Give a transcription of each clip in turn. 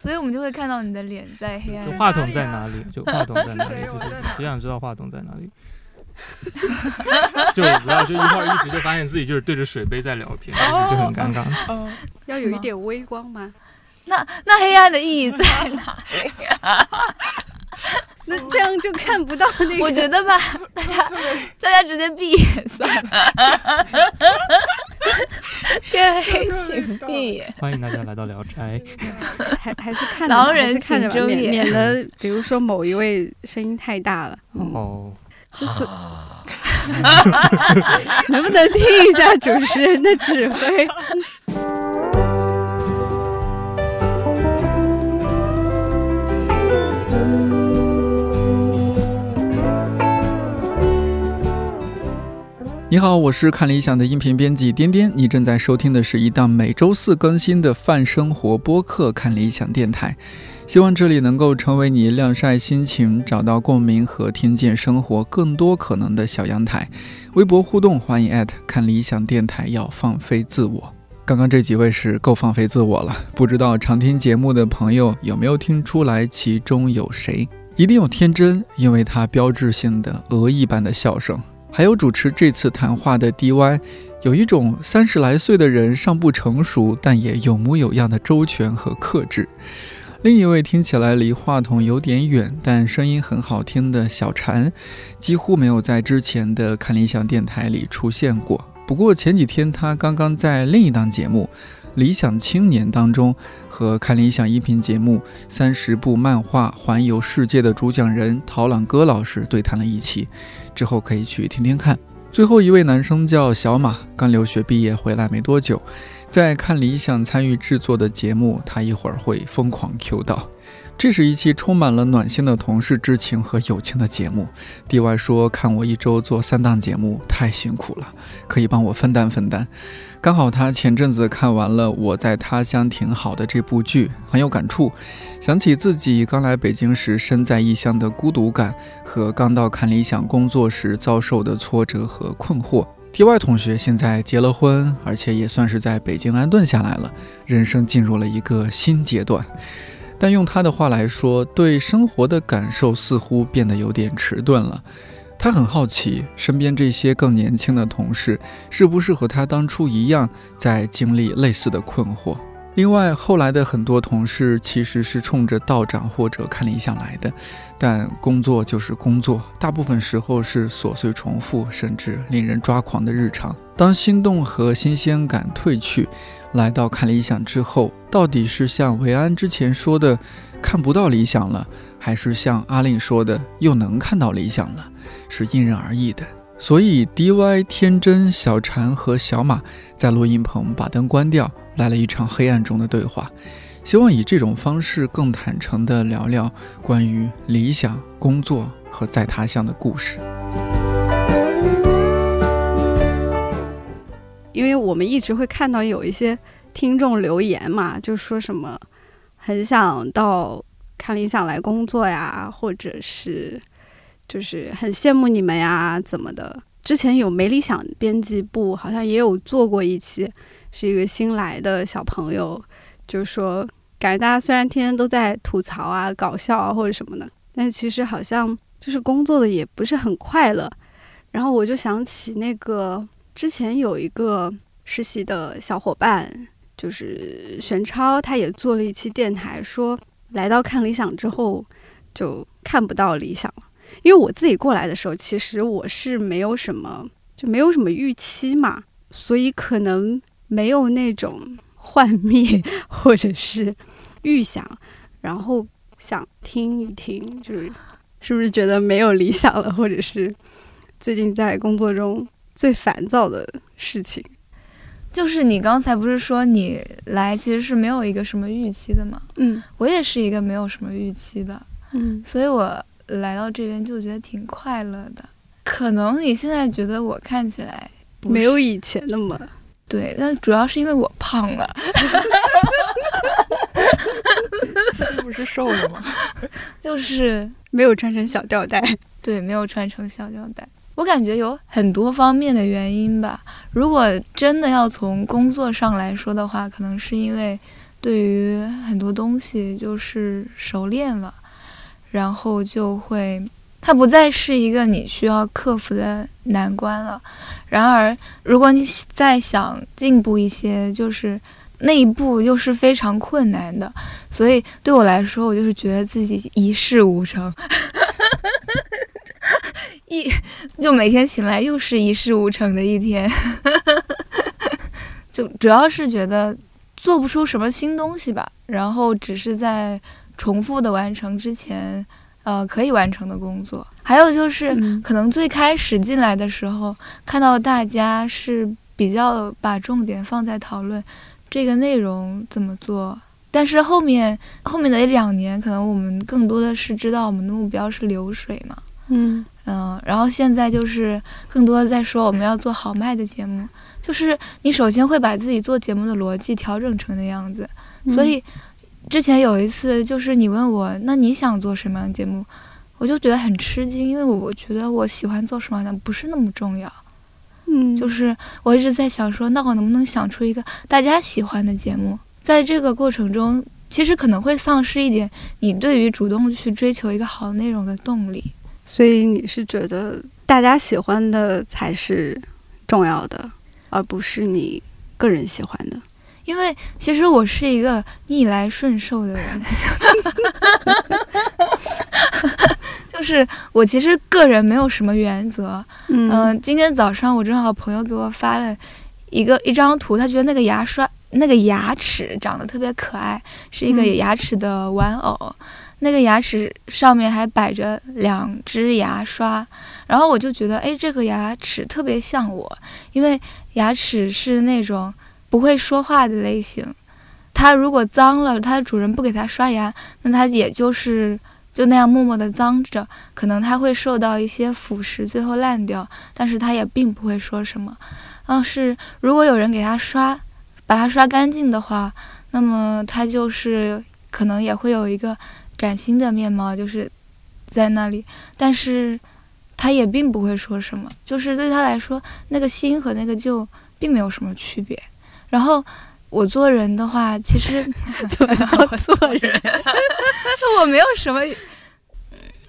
所以我们就会看到你的脸在黑暗就。话筒在哪里？就话筒在哪里？就是只想知道话筒在哪里。就不要就一会儿一直就发现自己就是对着水杯在聊天，就很尴尬。哦，要有一点微光吗？那那黑暗的意义在哪里？那这样就看不到那个。我觉得吧，大家大家直接闭眼算了。各位 请闭眼。欢迎大家来到《聊斋》。还还是看着狼人还是看着吧免免得比如说某一位声音太大了，嗯，哦，就是能不能听一下主持人的指挥？你好，我是看理想的音频编辑颠颠，你正在收听的是一档每周四更新的泛生活播客《看理想电台》，希望这里能够成为你晾晒心情、找到共鸣和听见生活更多可能的小阳台。微博互动，欢迎艾特看理想电台，要放飞自我。刚刚这几位是够放飞自我了，不知道常听节目的朋友有没有听出来其中有谁？一定有天真，因为他标志性的鹅一般的笑声。还有主持这次谈话的 DY，有一种三十来岁的人尚不成熟，但也有模有样的周全和克制。另一位听起来离话筒有点远，但声音很好听的小禅，几乎没有在之前的看理想电台里出现过。不过前几天他刚刚在另一档节目《理想青年》当中，和看理想音频节目《三十部漫画环游世界》的主讲人陶朗戈老师对谈了一期。之后可以去听听看。最后一位男生叫小马，刚留学毕业回来没多久，在看理想参与制作的节目，他一会儿会疯狂 Q 到。这是一期充满了暖心的同事之情和友情的节目。DY 说：“看我一周做三档节目太辛苦了，可以帮我分担分担。”刚好他前阵子看完了《我在他乡挺好的》这部剧，很有感触，想起自己刚来北京时身在异乡的孤独感，和刚到看理想工作时遭受的挫折和困惑。DY 同学现在结了婚，而且也算是在北京安顿下来了，人生进入了一个新阶段。但用他的话来说，对生活的感受似乎变得有点迟钝了。他很好奇，身边这些更年轻的同事是不是和他当初一样，在经历类似的困惑。另外，后来的很多同事其实是冲着道长或者看理想来的，但工作就是工作，大部分时候是琐碎重复，甚至令人抓狂的日常。当心动和新鲜感褪去，来到看理想之后，到底是像维安之前说的看不到理想了，还是像阿令说的又能看到理想了，是因人而异的。所以，DY、天真、小禅和小马在录音棚把灯关掉，来了一场黑暗中的对话。希望以这种方式更坦诚地聊聊关于理想、工作和在他乡的故事。因为我们一直会看到有一些听众留言嘛，就说什么很想到看理想来工作呀，或者是就是很羡慕你们呀，怎么的？之前有没理想编辑部好像也有做过一期，是一个新来的小朋友，就说感觉大家虽然天天都在吐槽啊、搞笑啊或者什么的，但其实好像就是工作的也不是很快乐。然后我就想起那个。之前有一个实习的小伙伴，就是玄超，他也做了一期电台，说来到看理想之后就看不到理想了。因为我自己过来的时候，其实我是没有什么，就没有什么预期嘛，所以可能没有那种 幻灭或者是预想，然后想听一听，就是是不是觉得没有理想了，或者是最近在工作中。最烦躁的事情，就是你刚才不是说你来其实是没有一个什么预期的吗？嗯，我也是一个没有什么预期的，嗯，所以我来到这边就觉得挺快乐的。可能你现在觉得我看起来没有以前那么对，但主要是因为我胖了。最近不是瘦了吗？就是没有穿成小吊带，对，没有穿成小吊带。我感觉有很多方面的原因吧。如果真的要从工作上来说的话，可能是因为对于很多东西就是熟练了，然后就会，它不再是一个你需要克服的难关了。然而，如果你再想进步一些，就是那一步又是非常困难的。所以对我来说，我就是觉得自己一事无成，一就每天醒来又是一事无成的一天，就主要是觉得做不出什么新东西吧，然后只是在重复的完成之前，呃，可以完成的工作。还有就是，嗯。可能最开始进来的时候，看到大家是比较把重点放在讨论这个内容怎么做，但是后面后面的一两年，可能我们更多的是知道我们的目标是流水嘛，嗯嗯，然后现在就是更多的在说我们要做好卖的节目，就是你首先会把自己做节目的逻辑调整成那样子，嗯所以之前有一次就是你问我，那你想做什么样的节目？我就觉得很吃惊，因为我我觉得我喜欢做什么样的不是那么重要，嗯，就是我一直在想说，那我能不能想出一个大家喜欢的节目？在这个过程中，其实可能会丧失一点你对于主动去追求一个好内容的动力。所以你是觉得大家喜欢的才是重要的，而不是你个人喜欢的。因为其实我是一个逆来顺受的人，就是我其实个人没有什么原则。嗯嗯、今天早上我正好朋友给我发了一个一张图，他觉得那个牙刷那个牙齿长得特别可爱，是一个有牙齿的玩偶。那个牙齿上面还摆着两只牙刷，然后我就觉得，哎，这个牙齿特别像我，因为牙齿是那种不会说话的类型。它如果脏了，它的主人不给它刷牙，那它也就是就那样默默地脏着，可能它会受到一些腐蚀，最后烂掉，但是它也并不会说什么。要是如果有人给它刷，把它刷干净的话，那么它就是可能也会有一个崭新的面貌，就是在那里，但是他也并不会说什么，就是对他来说，那个新和那个旧并没有什么区别。然后我做人的话，其实怎么叫做人？我没有什么，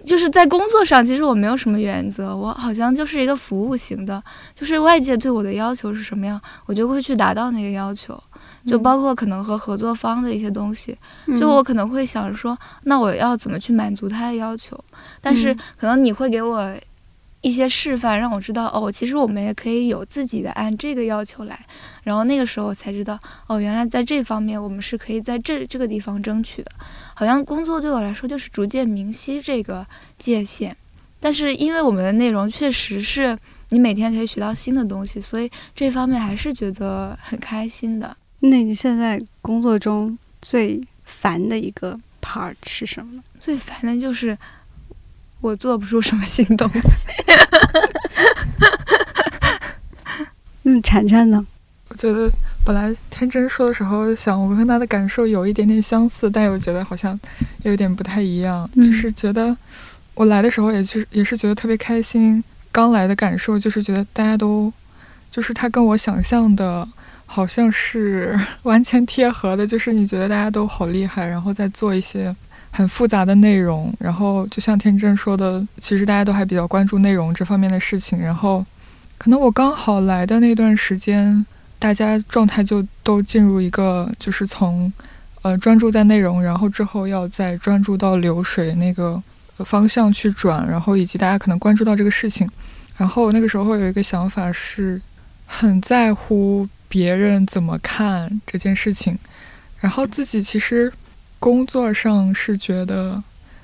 就是在工作上，其实我没有什么原则，我好像就是一个服务型的，就是外界对我的要求是什么样，我就会去达到那个要求，就包括可能和合作方的一些东西，就我可能会想着说，那我要怎么去满足他的要求，但是嗯可能你会给我。一些示范让我知道哦，其实我们也可以有自己的按这个要求来，然后那个时候我才知道哦，原来在这方面我们是可以在这这个地方争取的。好像工作对我来说就是逐渐明晰这个界限，但是因为我们的内容确实是你每天可以学到新的东西，所以这方面还是觉得很开心的。那你现在工作中最烦的一个 part 是什么呢？最烦的就是我做不出什么新东西。嗯，婵婵呢？我觉得本来天真说的时候，想我跟他的感受有一点点相似，但又觉得好像有点不太一样。嗯就是觉得我来的时候也就是也是觉得特别开心，刚来的感受就是觉得大家都就是他跟我想象的好像是 完全贴合的，就是你觉得大家都好厉害，然后再做一些。很复杂的内容，然后就像天真说的，其实大家都还比较关注内容这方面的事情。然后，可能我刚好来的那段时间，大家状态就都进入一个就是从呃专注在内容，然后之后要再专注到流水那个方向去转，然后以及大家可能关注到这个事情。然后那个时候有一个想法是，很在乎别人怎么看这件事情，然后自己其实工作上是觉得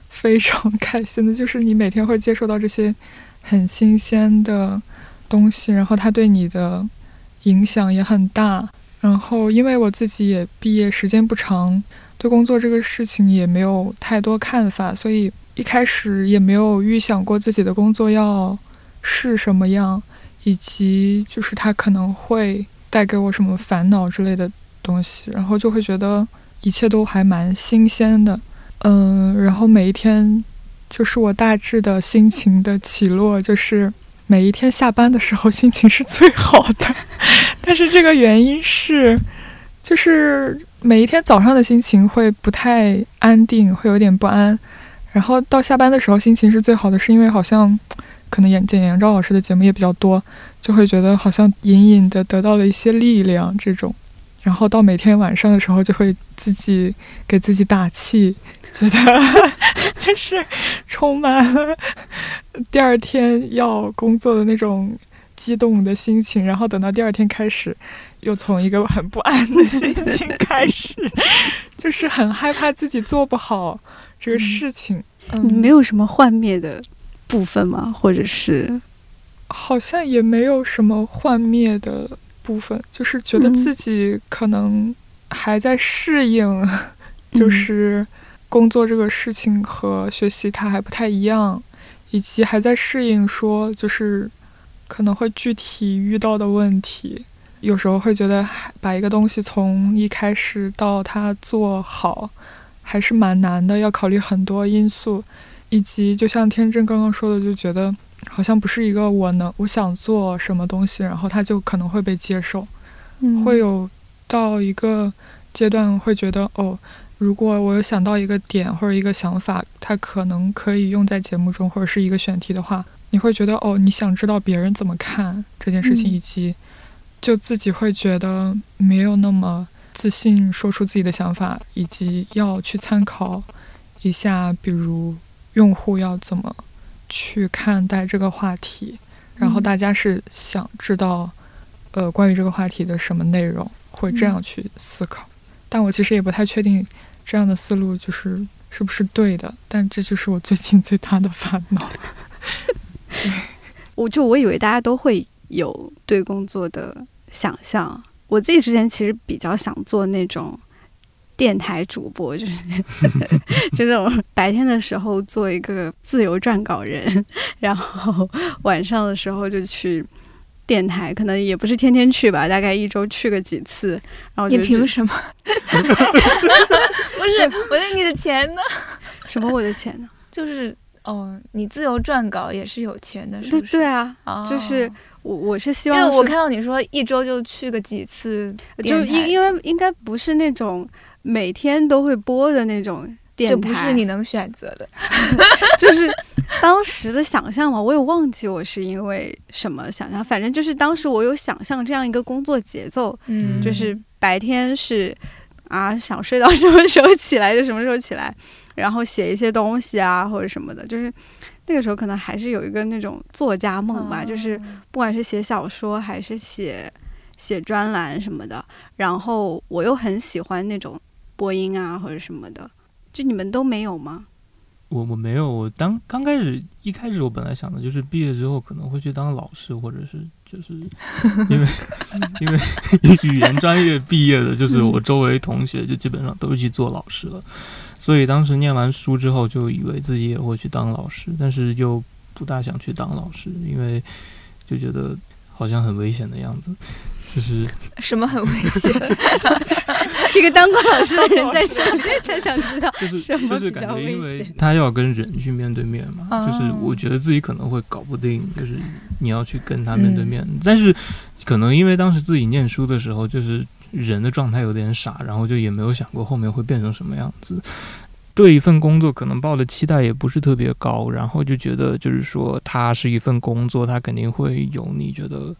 非常开心的，就是你每天会接受到这些很新鲜的东西，然后它对你的影响也很大。然后因为我自己也毕业时间不长，对工作这个事情也没有太多看法，所以一开始也没有预想过自己的工作要是什么样，以及就是它可能会带给我什么烦恼之类的东西，然后就会觉得一切都还蛮新鲜的。嗯，然后每一天就是我大致的心情的起落，就是每一天下班的时候心情是最好的，但是这个原因是，就是每一天早上的心情会不太安定，会有点不安。然后到下班的时候心情是最好的，是因为好像可能演见杨昭老师的节目也比较多，就会觉得好像隐隐的得到了一些力量这种。然后到每天晚上的时候，就会自己给自己打气，觉得 就是充满了第二天要工作的那种激动的心情。然后等到第二天开始，又从一个很不安的心情开始，就是很害怕自己做不好这个事情。你没有什么幻灭的部分吗？或者是好像也没有什么幻灭的。部分就是觉得自己可能还在适应，就是工作这个事情和学习它还不太一样，以及还在适应说就是可能会具体遇到的问题，有时候会觉得把一个东西从一开始到它做好还是蛮难的，要考虑很多因素，以及就像天真刚刚说的，就觉得。好像不是一个我能我想做什么东西，然后他就可能会被接受，会有到一个阶段会觉得哦，如果我有想到一个点或者一个想法，它可能可以用在节目中或者是一个选题的话，你会觉得哦，你想知道别人怎么看这件事情，以及就自己会觉得没有那么自信说出自己的想法，以及要去参考一下，比如用户要怎么。去看待这个话题，然后大家是想知道，呃，关于这个话题的什么内容，会这样去思考。但我其实也不太确定这样的思路就是是不是对的。但这就是我最近最大的烦恼。对，我就我以为大家都会有对工作的想象。我自己之前其实比较想做那种。电台主播就是 就这种白天的时候做一个自由撰稿人，然后晚上的时候就去电台，可能也不是天天去吧，大概一周去个几次。然后你凭什么？不是我的你的钱呢？什么我的钱呢？就是哦，你自由撰稿也是有钱的，是不是？对对啊，就是我我是希望，因为我看到你说一周就去个几次，就因因为应该不是那种。每天都会播的那种电台，这不是你能选择的。就是当时的想象嘛，我也忘记我是因为什么想象，反正就是当时我有想象这样一个工作节奏，嗯，就是白天是啊想睡到什么时候起来就什么时候起来，然后写一些东西啊或者什么的，就是那个时候可能还是有一个那种作家梦吧，就是不管是写小说还是写写专栏什么的，然后我又很喜欢那种。播音啊，或者什么的，就你们都没有吗？我我没有，我当刚开始一开始我本来想的就是毕业之后可能会去当老师，或者是就是 因为 因为语言专业毕业的，就是我周围同学就基本上都是去做老师了，所以当时念完书之后就以为自己也会去当老师，但是又不大想去当老师，因为就觉得好像很危险的样子。就是什么很危险？一个当过老师的人在这里。才想知道，就是就是感觉，因为他要跟人去面对面嘛，就是我觉得自己可能会搞不定，就是你要去跟他面对面，但是可能因为当时自己念书的时候，就是人的状态有点傻，然后就也没有想过后面会变成什么样子，对一份工作可能抱的期待也不是特别高，然后就觉得就是说，它是一份工作，它肯定会有你觉得。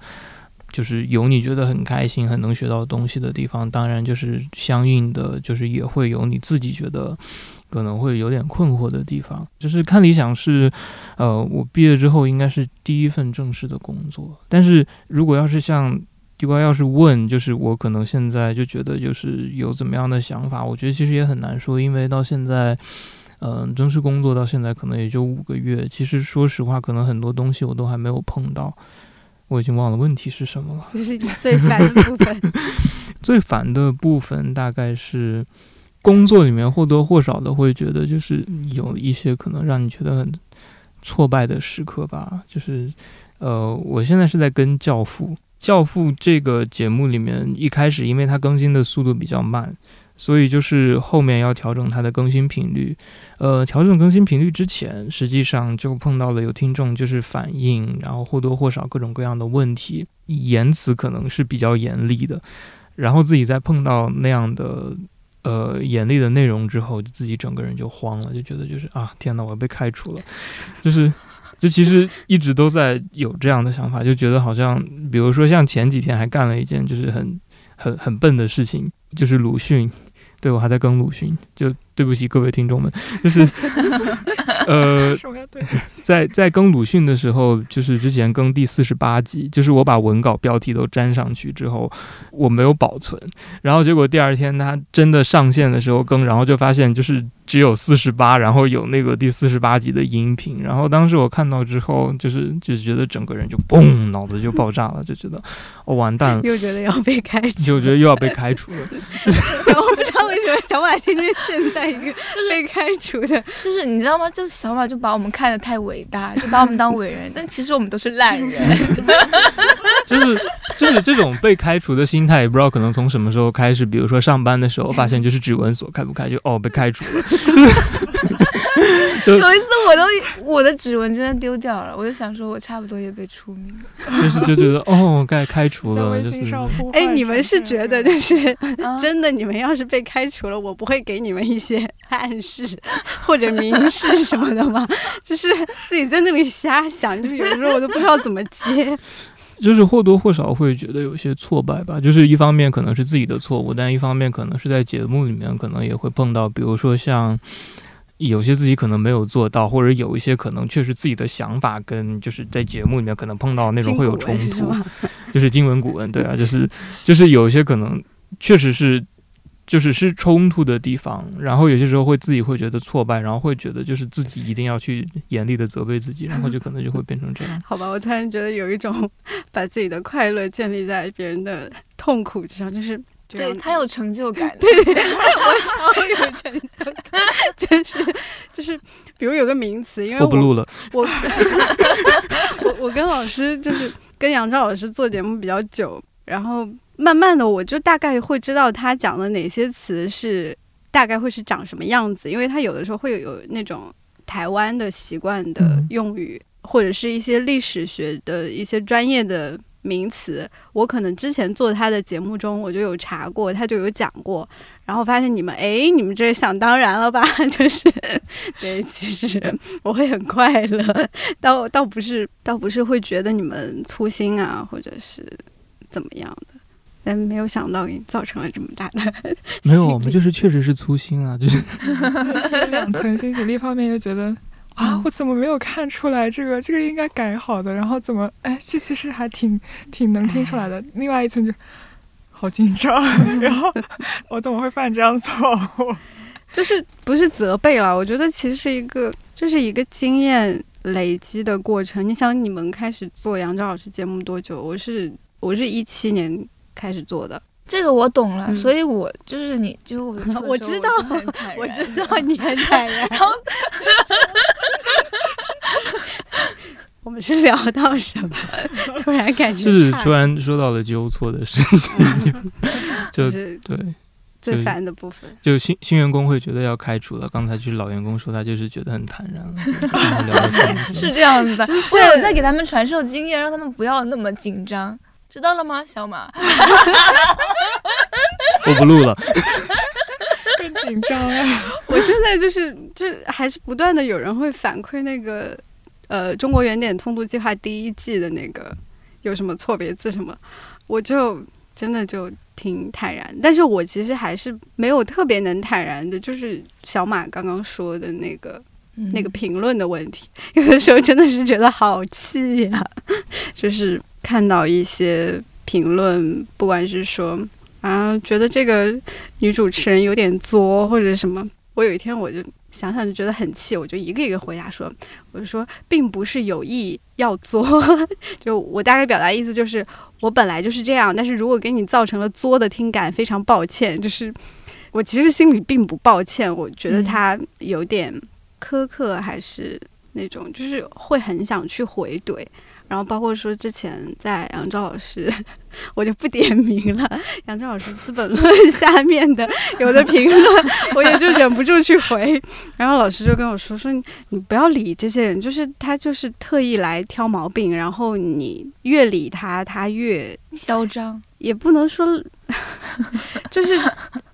就是有你觉得很开心、很能学到东西的地方，当然就是相应的，就是也会有你自己觉得可能会有点困惑的地方。就是看理想是，呃，我毕业之后应该是第一份正式的工作。但是如果要是像地瓜要是问，就是我可能现在就觉得就是有怎么样的想法，我觉得其实也很难说，因为到现在，嗯，正式工作到现在可能也就五个月。其实说实话，可能很多东西我都还没有碰到。我已经忘了问题是什么了。就是你最烦的部分。最烦的部分大概是工作里面或多或少的会觉得，就是有一些可能让你觉得很挫败的时刻吧。就是呃，我现在是在跟《教父》《教父》这个节目里面，一开始因为它更新的速度比较慢。所以就是后面要调整它的更新频率，呃，调整更新频率之前，实际上就碰到了有听众就是反映，然后或多或少各种各样的问题，言辞可能是比较严厉的，然后自己在碰到那样的呃严厉的内容之后，自己整个人就慌了，就觉得就是啊，天哪，我要被开除了，就是就其实一直都在有这样的想法，就觉得好像比如说像前几天还干了一件就是很很很笨的事情，就是鲁迅。对，我还在更鲁迅，就对不起各位听众们，就是，呃，在在更鲁迅的时候，就是之前更第四十八集，就是我把文稿标题都粘上去之后，我没有保存，然后结果第二天他真的上线的时候更，然后就发现就是。只有四十八，然后有那个第四十八集的音频，然后当时我看到之后，就是就是觉得整个人就嘣，脑子就爆炸了，就觉得我完蛋了，又觉得要被开除，就觉得又要被开除了。什么小马天天陷在一个被开除的，就是你知道吗？就是小马就把我们看得太伟大，就把我们当伟人，但其实我们都是烂人。就是就是这种被开除的心态，也不知道可能从什么时候开始，比如说上班的时候发现就是指纹锁开不开，就哦被开除了。有一次我都我的指纹真的丢掉了，我就想说我差不多也被除名了，就是就觉得哦该开除了。就是哎，你们是觉得就是 真的？你们要是被开除了，我不会给你们一些暗示或者明示什么的吗？就是自己在那里瞎想，就是有的时候我都不知道怎么接。就是或多或少会觉得有些挫败吧，就是一方面可能是自己的错误，但一方面可能是在节目里面可能也会碰到，比如说像有些自己可能没有做到，或者有一些可能确实自己的想法跟就是在节目里面可能碰到那种会有冲突，就是经文古文，对啊，就是就是有一些可能确实是。就是是冲突的地方，然后有些时候会自己会觉得挫败，然后会觉得就是自己一定要去严厉的责备自己，然后就可能就会变成这样。好吧，我突然觉得有一种 把自己的快乐建立在别人的痛苦之上，就是对他有成就感。对，我超有成就感，真是就是，比如有个名词，因为我不录了，我我我跟老师就是跟杨照老师做节目比较久，然后。慢慢的，我就大概会知道他讲的哪些词是大概会是长什么样子，因为他有的时候会有有那种台湾的习惯的用语，或者是一些历史学的一些专业的名词，我可能之前做他的节目中我就有查过，他就有讲过，然后发现你们哎，你们这想当然了吧？就是对，其实我会很快乐，倒倒不是倒不是会觉得你们粗心啊，或者是怎么样的。但没有想到给你造成了这么大的，没有，我们就是确实是粗心啊，就是 两层心情。一方面又觉得啊，我怎么没有看出来这个，这个应该改好的，然后怎么，哎，这其实还挺挺能听出来的。另外一层就好紧张，然后我怎么会犯这样错误？就是不是责备了？我觉得其实是一个，这是一个经验累积的过程。你想，你们开始做杨照老师节目多久？我是我是一七年。开始做的这个我懂了，所以我就是你就我 我知道我知道你很坦然。然后 我们是聊到什么？突然感觉就是突然说到了纠错的事情，就是对最烦的部分。就新新员工会觉得要开除了，刚才就是老员工说他就是觉得很坦然了，是这样子的。我有在给他们传授经验，让他们不要那么紧张。知道了吗，小马？我不录了。更紧张啊！我现在就是，就还是不断的有人会反馈那个，呃，中国原点通读计划第一季的那个有什么错别字什么，我就真的就挺坦然。但是我其实还是没有特别能坦然的，就是小马刚刚说的那个那个评论的问题，有的时候真的是觉得好气呀，就是。看到一些评论，不管是说啊，觉得这个女主持人有点作，或者什么，我有一天我就想想就觉得很气，我就一个一个回答说，我就说并不是有意要作，就我大概表达意思就是我本来就是这样，但是如果给你造成了作的听感，非常抱歉，就是我其实心里并不抱歉，我觉得他有点苛刻，还是那种就是会很想去回怼。然后包括说之前在杨照老师，我就不点名了。杨照老师《资本论》下面的有的评论，我也就忍不住去回。然后老师就跟我说：“说你不要理这些人，就是他就是特意来挑毛病。然后你越理他，他越嚣张，也不能说 就是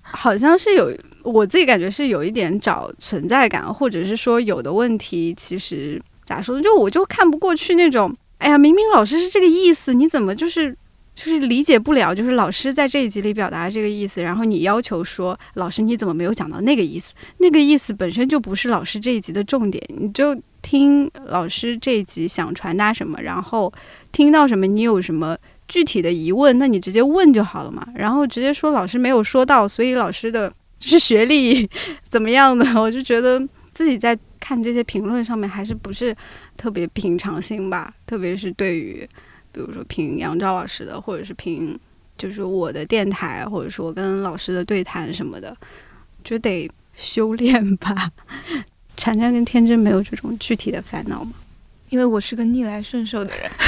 好像是有我自己感觉是有一点找存在感，或者是说有的问题其实咋说呢？就我就看不过去那种，哎呀，明明老师是这个意思，你怎么就是就是理解不了？就是老师在这一集里表达这个意思，然后你要求说老师你怎么没有讲到那个意思？那个意思本身就不是老师这一集的重点，你就听老师这一集想传达什么，然后听到什么，你有什么？具体的疑问，那你直接问就好了嘛。然后直接说老师没有说到，所以老师的就是学历怎么样的，我就觉得自己在看这些评论上面还是不是特别平常心吧。特别是对于比如说评杨照老师的，或者是评就是我的电台，或者说跟老师的对谈什么的，就得修炼吧。婵婵跟天真没有这种具体的烦恼吗？因为我是个逆来顺受的人。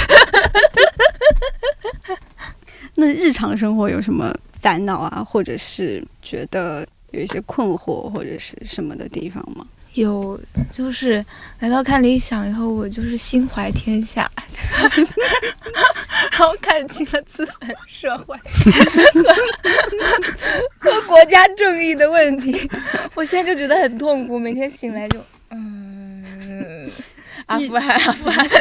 那日常生活有什么烦恼啊，或者是觉得有一些困惑或者是什么的地方吗？有，就是来到看理想以后，我就是心怀天下，然后看清了资本社会和国家正义的问题。我现在就觉得很痛苦，每天醒来就嗯，阿富汗，阿富汗。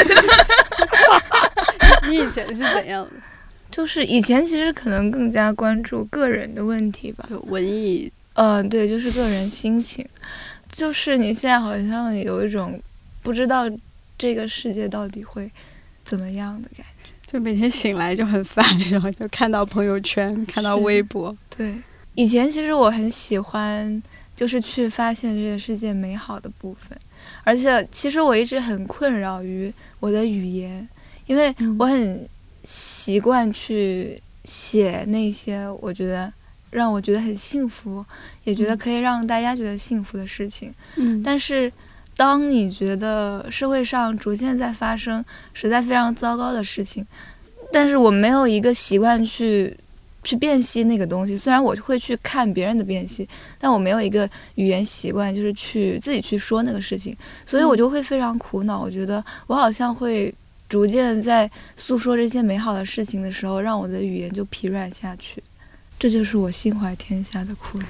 你以前是怎样的？就是以前其实可能更加关注个人的问题吧，文艺，嗯，对，就是个人心情。就是你现在好像有一种不知道这个世界到底会怎么样的感觉，就每天醒来就很烦，然后就看到朋友圈，看到微博。对，以前其实我很喜欢，就是去发现这个世界美好的部分，而且其实我一直很困扰于我的语言，因为我很。习惯去写那些我觉得让我觉得很幸福，也觉得可以让大家觉得幸福的事情。嗯，但是当你觉得社会上逐渐在发生实在非常糟糕的事情，但是我没有一个习惯去去辨析那个东西。虽然我会去看别人的辨析，但我没有一个语言习惯，就是去自己去说那个事情，所以我就会非常苦恼。我觉得我好像会。逐渐在诉说这些美好的事情的时候，让我的语言就疲软下去，这就是我心怀天下的苦。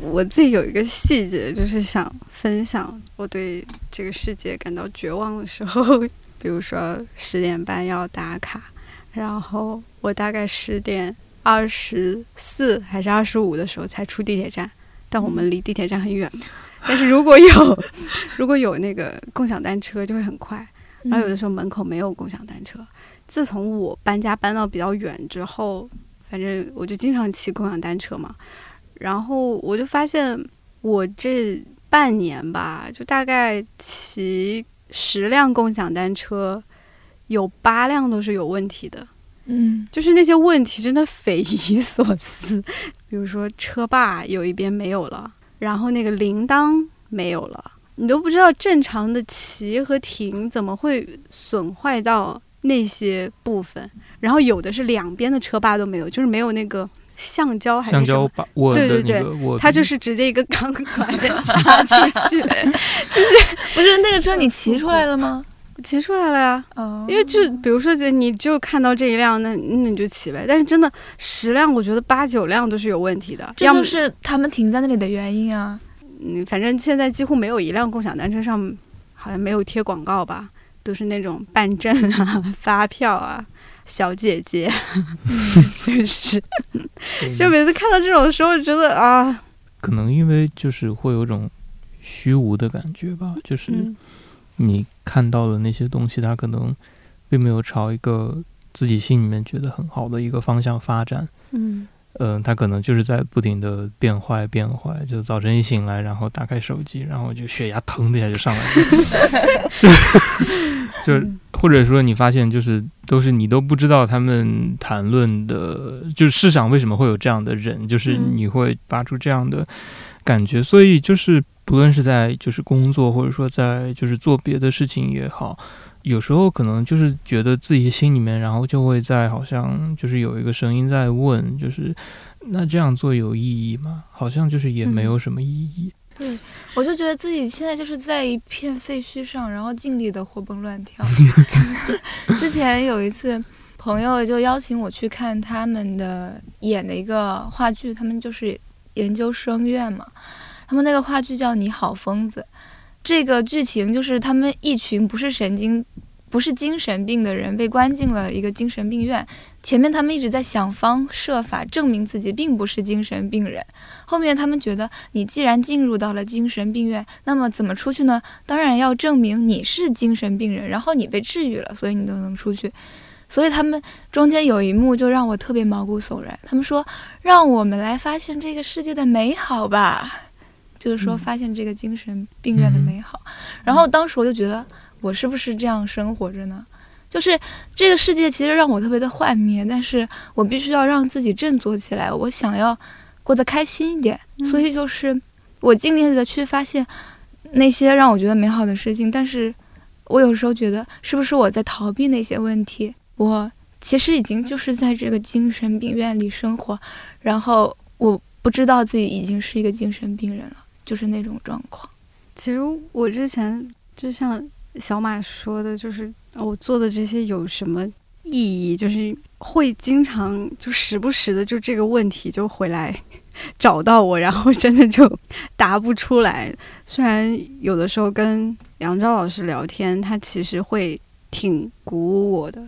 我自己有一个细节，就是想分享我对这个世界感到绝望的时候，比如说十点半要打卡，然后我大概十点二十四还是二十五的时候才出地铁站，但我们离地铁站很远。但是如果有如果有那个共享单车就会很快，然后有的时候门口没有共享单车。自从我搬家搬到比较远之后，反正我就经常骑共享单车嘛。然后我就发现，我这半年吧，就大概骑十辆共享单车，有八辆都是有问题的。嗯，就是那些问题真的匪夷所思，比如说车把有一边没有了。然后那个铃铛没有了，你都不知道正常的骑和停怎么会损坏到那些部分。然后有的是两边的车把都没有，就是没有那个橡胶还是什么？对对对，它就是直接一个钢管插 出去，就是 不是那个车你骑出来了吗？骑出来了呀，因为就比如说，你就看到这一辆，那那你就骑呗。但是真的十辆，我觉得八九辆都是有问题的。这就是他们停在那里的原因啊。嗯，反正现在几乎没有一辆共享单车上好像没有贴广告吧，都是那种办证啊、发票啊、小姐姐，就是，就每次看到这种的时候，觉得啊，可能因为就是会有种虚无的感觉吧，就是你。看到的那些东西，它可能并没有朝一个自己心里面觉得很好的一个方向发展。嗯，呃，它可能就是在不停的变坏变坏。就早晨一醒来，然后打开手机，然后就血压腾的一下就上来了。就是或者说你发现，就是都是你都不知道他们谈论的，就是世上为什么会有这样的人，就是你会发出这样的感觉。所以就是。不论是在就是工作，或者说在就是做别的事情也好，有时候可能就是觉得自己心里面，然后就会在好像就是有一个声音在问，就是那这样做有意义吗？好像就是也没有什么意义。对，我就觉得自己现在就是在一片废墟上，然后尽力的活蹦乱跳。之前有一次。朋友就邀请我去看他们的演的一个话剧，他们就是研究生院嘛。他们那个话剧叫《你好，疯子》，这个剧情就是他们一群不是神经。不是精神病的人被关进了一个精神病院，前面他们一直在想方设法证明自己并不是精神病人，后面他们觉得你既然进入到了精神病院，那么怎么出去呢？当然要证明你是精神病人，然后你被治愈了，所以你都能出去。所以他们中间有一幕就让我特别毛骨悚然，他们说让我们来发现这个世界的美好吧，就是说发现这个精神病院的美好。然后当时我就觉得。我是不是这样生活着呢？就是这个世界其实让我特别的幻灭，但是我必须要让自己振作起来。我想要过得开心一点，所以就是我尽力的去发现那些让我觉得美好的事情。但是我有时候觉得，是不是我在逃避那些问题？我其实已经就是在这个精神病院里生活，然后我不知道自己已经是一个精神病人了，就是那种状况。其实我之前就像。小马说的就是我做的这些有什么意义？就是会经常就时不时的就这个问题就回来找到我，然后真的就答不出来。虽然有的时候跟杨昭老师聊天，他其实会挺鼓舞我的。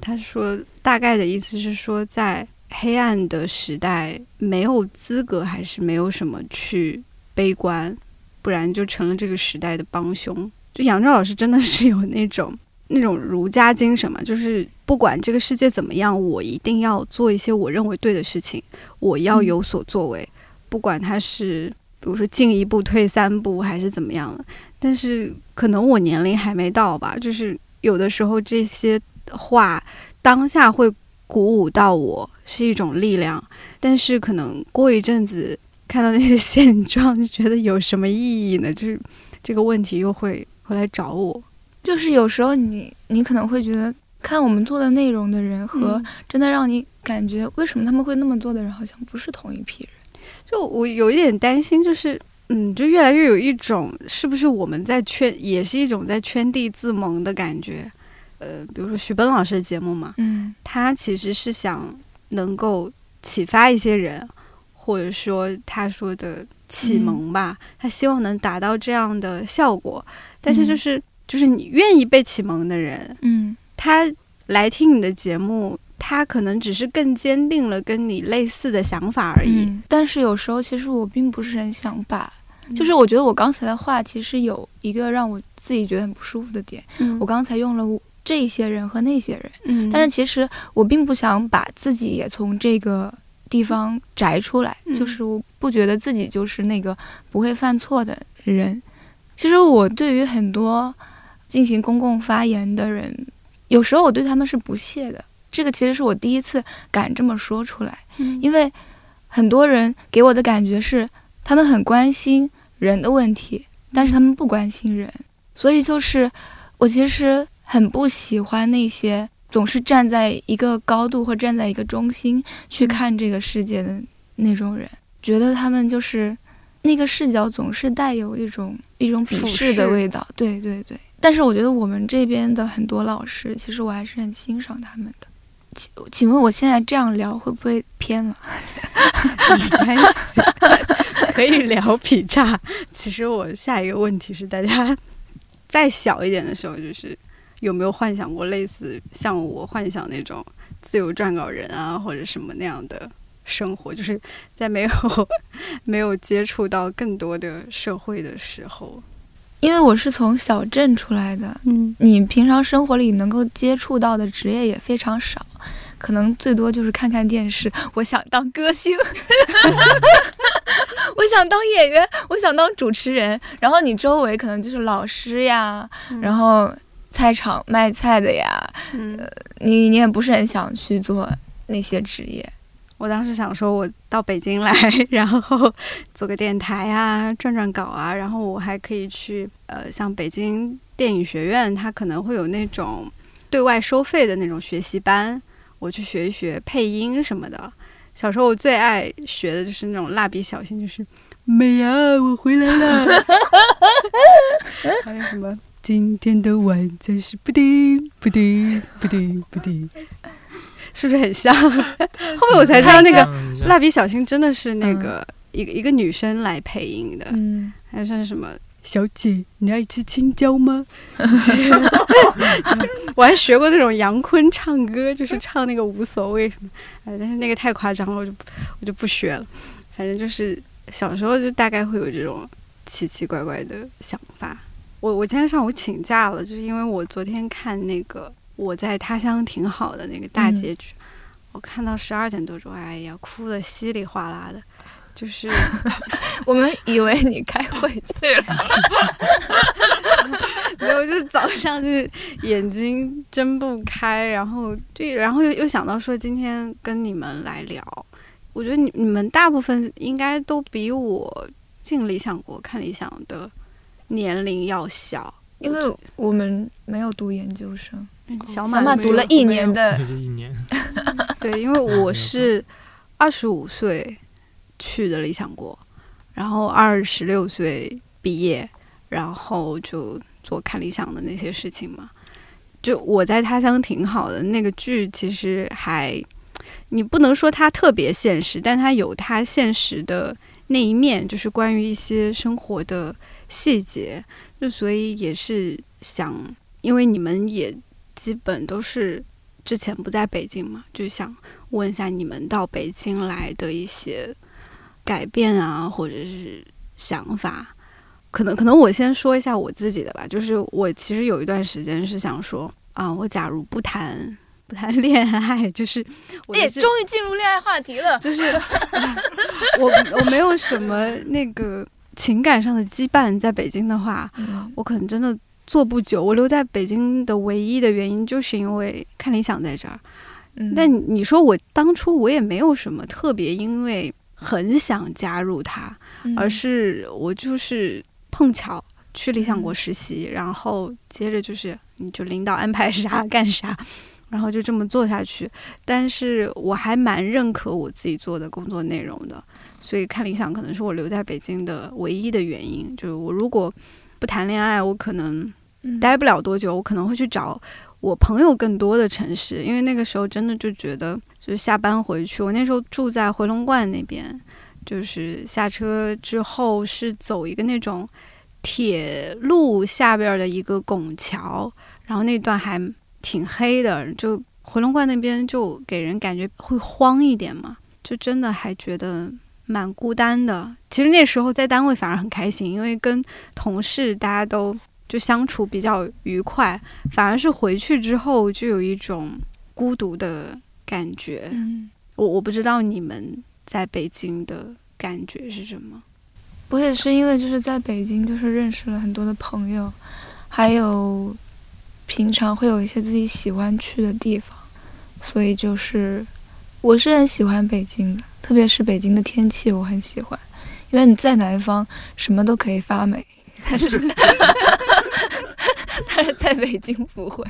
他说大概的意思是说，在黑暗的时代，没有资格还是没有什么去悲观，不然就成了这个时代的帮凶。就杨照老师真的是有那种那种儒家精神嘛，就是不管这个世界怎么样，我一定要做一些我认为对的事情，我要有所作为，不管他是比如说进一步退三步还是怎么样的。但是可能我年龄还没到吧，就是有的时候这些话当下会鼓舞到我，是一种力量，但是可能过一阵子看到那些 现状，就觉得有什么意义呢？就是这个问题又会。会来找我，就是有时候你你可能会觉得看我们做的内容的人和真的让你感觉为什么他们会那么做的人好像不是同一批人，就我有一点担心，就是嗯，就越来越有一种是不是我们在圈，也是一种在圈地自萌的感觉。呃，比如说徐奔老师的节目嘛，嗯，他其实是想能够启发一些人，或者说他说的启蒙吧，他希望能达到这样的效果。但是就是就是你愿意被启蒙的人，嗯，他来听你的节目，他可能只是更坚定了跟你类似的想法而已。但是有时候其实我并不是很想把，就是我觉得我刚才的话其实有一个让我自己觉得很不舒服的点。我刚才用了这些人和那些人，嗯，但是其实我并不想把自己也从这个地方摘出来，就是我不觉得自己就是那个不会犯错的人。其实我对于很多进行公共发言的人，有时候我对他们是不屑的。这个其实是我第一次敢这么说出来，因为很多人给我的感觉是他们很关心人的问题，但是他们不关心人。所以就是我其实很不喜欢那些总是站在一个高度或站在一个中心去看这个世界的那种人，觉得他们就是。那个视角总是带有一种一种鄙视的味道，对对对。但是我觉得我们这边的很多老师，其实我还是很欣赏他们的。请请问我现在这样聊会不会偏了？没关系，可以聊劈叉。其实我下一个问题是，大家再小一点的时候，就是有没有幻想过类似像我幻想那种自由撰稿人啊，或者什么那样的？生活就是在没有 没有接触到更多的社会的时候，因为我是从小镇出来的，嗯，你平常生活里能够接触到的职业也非常少，可能最多就是看看电视。我想当歌星，我想当演员，我想当主持人。然后你周围可能就是老师呀，然后菜场卖菜的呀，嗯，你你也不是很想去做那些职业。我当时想说，我到北京来，然后做个电台啊，转转稿啊，然后我还可以去呃，像北京电影学院，它可能会有那种对外收费的那种学习班，我去学一学配音什么的。小时候我最爱学的就是那种蜡笔小新，就是美啊，我回来了。还有什么今天的晚餐是布丁布丁布丁布丁。是不是很像？后面我才知道那个蜡笔小新真的是那个一个一个女生来配音的，嗯，还是什么小姐，你要吃青椒吗？我还学过那种杨坤唱歌，就是唱那个无所谓什么，哎，但是那个太夸张了，我就我就不学了。反正就是小时候就大概会有这种奇奇怪怪的想法。我我今天上午请假了，就是因为我昨天看那个我在他乡挺好的那个大结局，我看到十二点多钟，哎呀，哭的稀里哗啦的。就是 我们以为你开会去了，没有，就是早上就是眼睛睁不开，然后对，然后又又想到说今天跟你们来聊，我觉得你你们大部分应该都比我进理想国看理想的年龄要小，因为我们没有读研究生，小马读了一年的，一年，对，因为我是二十五岁。去的理想国，然后二十六岁毕业，然后就做看理想的那些事情嘛。就我在他乡挺好的那个剧，其实还你不能说它特别现实，但它有它现实的那一面，就是关于一些生活的细节。就所以也是想，因为你们也基本都是之前不在北京嘛，就想问一下你们到北京来的一些。改变啊，或者是想法，可能可能我先说一下我自己的吧。就是我其实有一段时间是想说啊，我假如不谈不谈恋爱，就是哎，终于进入恋爱话题了。就是 我我没有什么那个情感上的羁绊，在北京的话，我可能真的做不久。我留在北京的唯一的原因，就是因为看理想在这儿。但你说我当初我也没有什么特别，因为。很想加入他，而是我就是碰巧去理想国实习，然后接着就是你就领导安排啥干啥，然后就这么做下去。但是我还蛮认可我自己做的工作内容的，所以看理想可能是我留在北京的唯一的原因。就是我如果不谈恋爱，我可能待不了多久，我可能会去找。我朋友更多的城市，因为那个时候真的就觉得，就是下班回去，我那时候住在回龙观那边，就是下车之后是走一个那种铁路下边的一个拱桥，然后那段还挺黑的，就回龙观那边就给人感觉会荒一点嘛，就真的还觉得蛮孤单的。其实那时候在单位反而很开心，因为跟同事大家都。就相处比较愉快，反而是回去之后就有一种孤独的感觉。嗯，我我不知道你们在北京的感觉是什么。我也是因为就是在北京，就是认识了很多的朋友，还有平常会有一些自己喜欢去的地方，所以就是我是很喜欢北京的，特别是北京的天气，我很喜欢，因为你在南方什么都可以发霉。但是，但是在北京不会。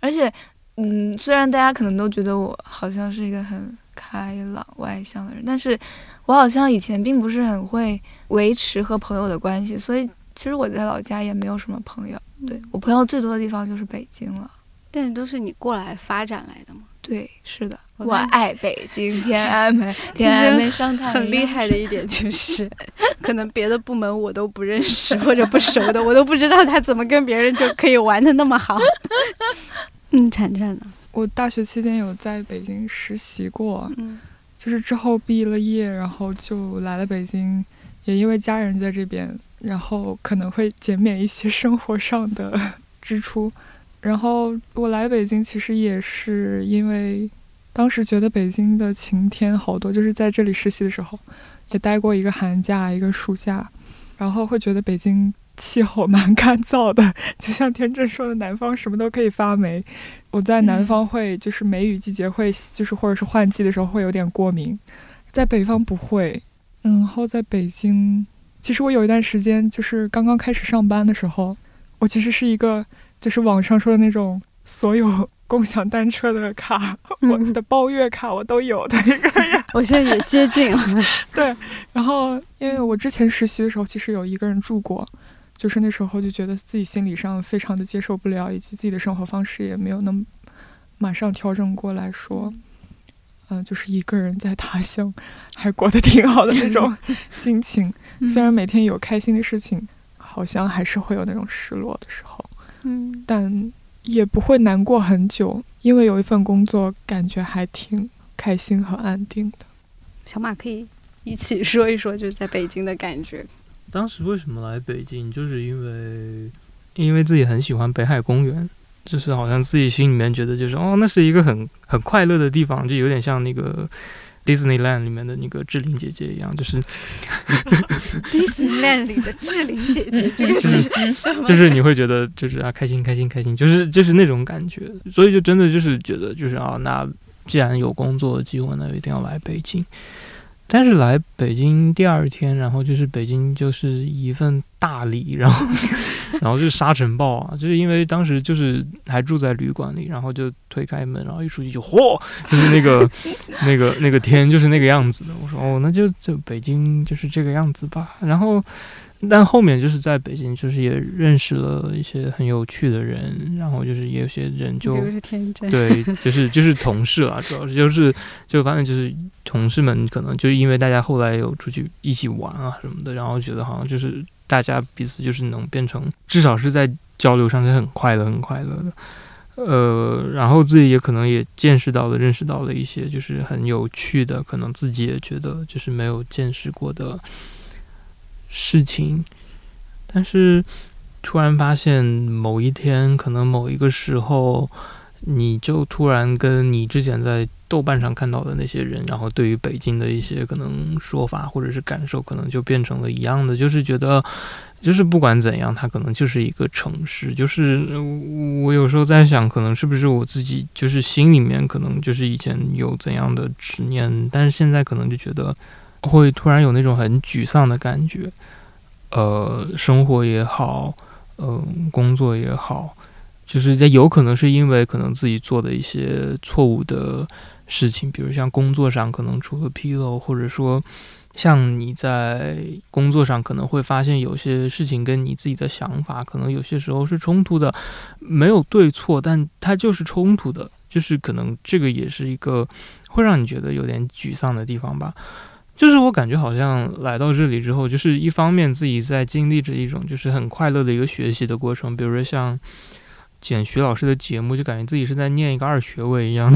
而且，嗯，虽然大家可能都觉得我好像是一个很开朗外向的人，但是我好像以前并不是很会维持和朋友的关系，所以其实我在老家也没有什么朋友。对我朋友最多的地方就是北京了。但是都是你过来发展来的吗？对，是的。我爱北京天安门，天安门上太很厉害的一点就是，可能别的部门我都不认识或者不熟的，我都不知道他怎么跟别人就可以玩的那么好。嗯，铲铲呢？我大学期间有在北京实习过，嗯，就是之后毕了业，然后就来了北京，也因为家人在这边，然后可能会减免一些生活上的 支出。然后我来北京其实也是因为。当时觉得北京的晴天好多，就是在这里实习的时候，也待过一个寒假、一个暑假，然后会觉得北京气候 蛮干燥的，就像天真说的，南方什么都可以发霉。我在南方会就是梅雨季节会就是或者是换季的时候会有点过敏，在北方不会。然后在北京，其实我有一段时间就是刚刚开始上班的时候，我其实是一个就是网上说的那种所有。共享单车的卡，我的包月卡我都有的一个人，我现在也接近了。对，然后因为我之前实习的时候，其实有一个人住过，就是那时候就觉得自己心理上非常的接受不了，以及自己的生活方式也没有那么马上调整过来说，嗯，就是一个人在他乡还过得挺好的那种心情。虽然每天有开心的事情，好像还是会有那种失落的时候，嗯，但也不会难过很久，因为有一份工作，感觉还挺开心和安定的。小马可以一起说一说，就是在北京的感觉。当时为什么来北京，就是因为因为自己很喜欢北海公园，就是好像自己心里面觉得就是哦，那是一个很很快乐的地方，就有点像那个 Disneyland 里面的那个志玲姐姐一样，就是 Disneyland 里的志玲姐姐，这个是什么？就是你会觉得就是啊开心开心开心，就是就是那种感觉，所以就真的就是觉得就是啊，那既然有工作的机会，那一定要来北京。但是来北京第二天，然后就是北京就是一份大礼，然后 然后就是沙尘暴啊，就是因为当时就是还住在旅馆里，然后就推开门，然后一出去就嚯，就是那个 那个那个天就是那个样子的。我说哦，那就就北京就是这个样子吧。然后。但后面就是在北京，就是也认识了一些很有趣的人，然后就是也有些人就对，就是就是同事啊，主要是就是就发现就是同事们可能就是因为大家后来有出去一起玩啊什么的，然后觉得好像就是大家彼此就是能变成至少是在交流上是很快乐很快乐的，呃，然后自己也可能也见识到了认识到了一些就是很有趣的，可能自己也觉得就是没有见识过的。事情，但是突然发现某一天，可能某一个时候，你就突然跟你之前在豆瓣上看到的那些人，然后对于北京的一些可能说法或者是感受，可能就变成了一样的，就是觉得，就是不管怎样，它可能就是一个城市。就是我有时候在想，可能是不是我自己，就是心里面可能就是以前有怎样的执念，但是现在可能就觉得。会突然有那种很沮丧的感觉，呃，生活也好，嗯，工作也好，就是有可能是因为可能自己做的一些错误的事情，比如像工作上可能出了纰漏，或者说像你在工作上可能会发现有些事情跟你自己的想法可能有些时候是冲突的，没有对错，但它就是冲突的，就是可能这个也是一个会让你觉得有点沮丧的地方吧。就是我感觉好像来到这里之后，就是一方面自己在经历着一种就是很快乐的一个学习的过程，比如说像剪徐老师的节目，就感觉自己是在念一个二学位一样。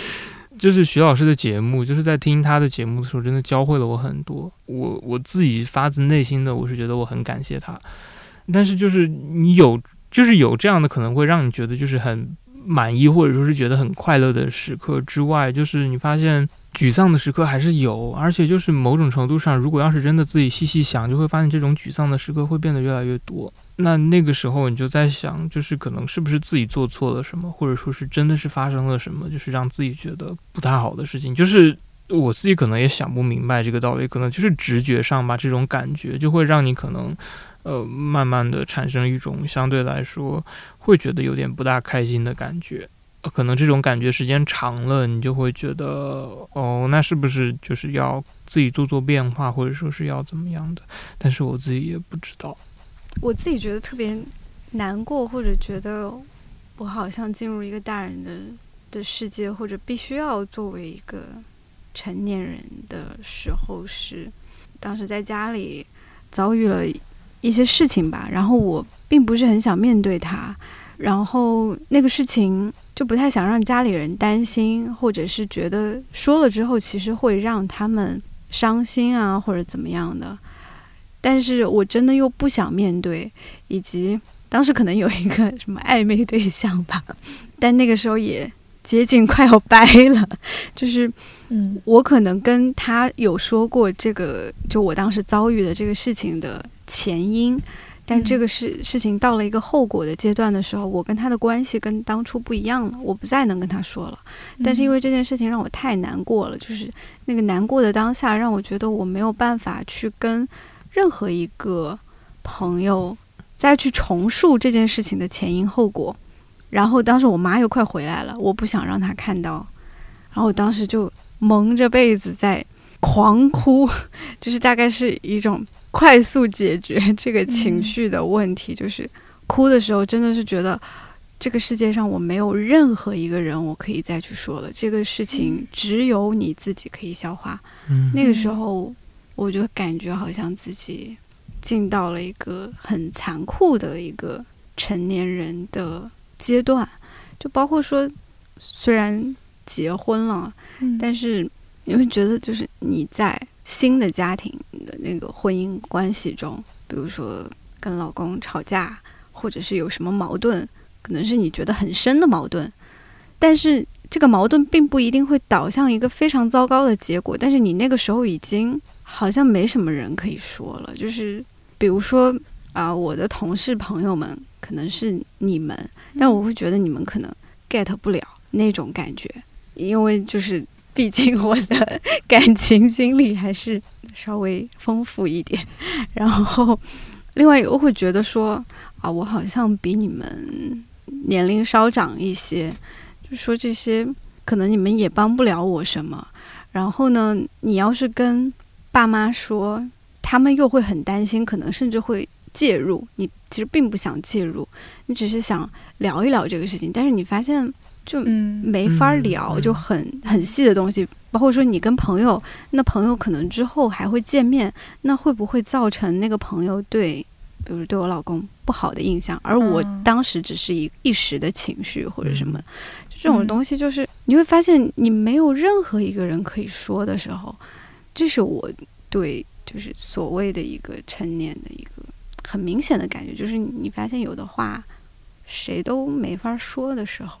就是徐老师的节目，就是在听他的节目的时候，真的教会了我很多。我我自己发自内心的，我是觉得我很感谢他。但是就是你有，就是有这样的可能会让你觉得就是很满意，或者说是觉得很快乐的时刻之外，就是你发现。沮丧的时刻还是有，而且就是某种程度上，如果要是真的自己细细想，就会发现这种沮丧的时刻会变得越来越多。那那个时候你就在想，就是可能是不是自己做错了什么，或者说是真的是发生了什么，就是让自己觉得不太好的事情。就是我自己可能也想不明白这个道理，可能就是直觉上吧，这种感觉就会让你可能，呃，慢慢的产生一种相对来说会觉得有点不大开心的感觉。可能这种感觉时间长了，你就会觉得，哦，那是不是就是要自己做做变化，或者说是要怎么样的？但是我自己也不知道。我自己觉得特别难过，或者觉得我好像进入一个大人的的世界，或者必须要作为一个成年人的时候，是当时在家里遭遇了一些事情吧，然后我并不是很想面对它，然后那个事情。就不太想让家里人担心，或者是觉得说了之后，其实会让他们伤心啊，或者怎么样的。但是我真的又不想面对，以及当时可能有一个什么暧昧对象吧，但那个时候也接近快要掰了。就是，嗯，我可能跟他有说过这个，就我当时遭遇的这个事情的前因。但这个事事情到了一个后果的阶段的时候，我跟他的关系跟当初不一样了，我不再能跟他说了。但是因为这件事情让我太难过了，就是那个难过的当下，让我觉得我没有办法去跟任何一个朋友再去重述这件事情的前因后果。然后当时我妈又快回来了，我不想让她看到，然后我当时就蒙着被子在狂哭，就是大概是一种。快速解决这个情绪的问题，就是哭的时候真的是觉得这个世界上我没有任何一个人我可以再去说了，这个事情只有你自己可以消化。嗯那个时候，我就感觉好像自己进到了一个很残酷的一个成年人的阶段，就包括说，虽然结婚了，嗯。但是你会觉得，就是你在新的家庭的那个婚姻关系中，比如说跟老公吵架，或者是有什么矛盾，可能是你觉得很深的矛盾，但是这个矛盾并不一定会导向一个非常糟糕的结果。但是你那个时候已经好像没什么人可以说了，就是比如说啊、我的同事朋友们可能是你们，但我会觉得你们可能 get 不了那种感觉，因为就是毕竟我的感情经历还是稍微丰富一点，然后另外又会觉得说啊，我好像比你们年龄稍长一些，就说这些可能你们也帮不了我什么。然后呢，你要是跟爸妈说，他们又会很担心，可能甚至会介入。你其实并不想介入，你只是想聊一聊这个事情，但是你发现就嗯。没法嗯聊，嗯。就很很细的东西，包括说你跟朋友，那朋友可能之后还会见面，那会不会造成那个朋友对，比如对我老公不好的印象？而我嗯。当时只是一一时的情绪或者什么，嗯这种嗯。东西，就是你会发现你没有任何一个人可以说的时候，这是我对就是所谓的一个成年的一个很明显的感觉，就是你发现有的话谁都没法说的时候。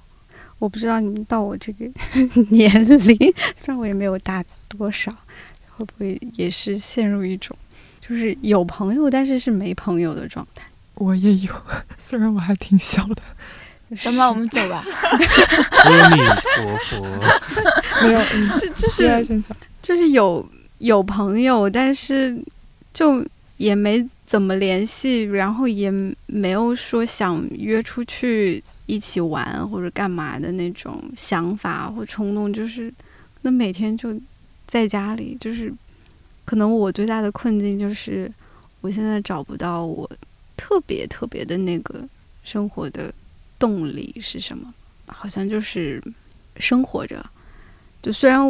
我不知道你们到我这个 年龄，虽然我也没有大多少，会不会也是陷入一种就是有朋友但是是没朋友的状态？我也有，虽然我还挺小的，行吧，我们走吧。阿弥陀佛，没有，嗯，这就接下来是。就是有有朋友，但是就也没怎么联系，然后也没有说想约出去一起玩或者干嘛的那种想法或冲动，就是那每天就在家里，就是可能我最大的困境就是我现在找不到我特别特别的那个生活的动力是什么，好像就是生活着。就虽然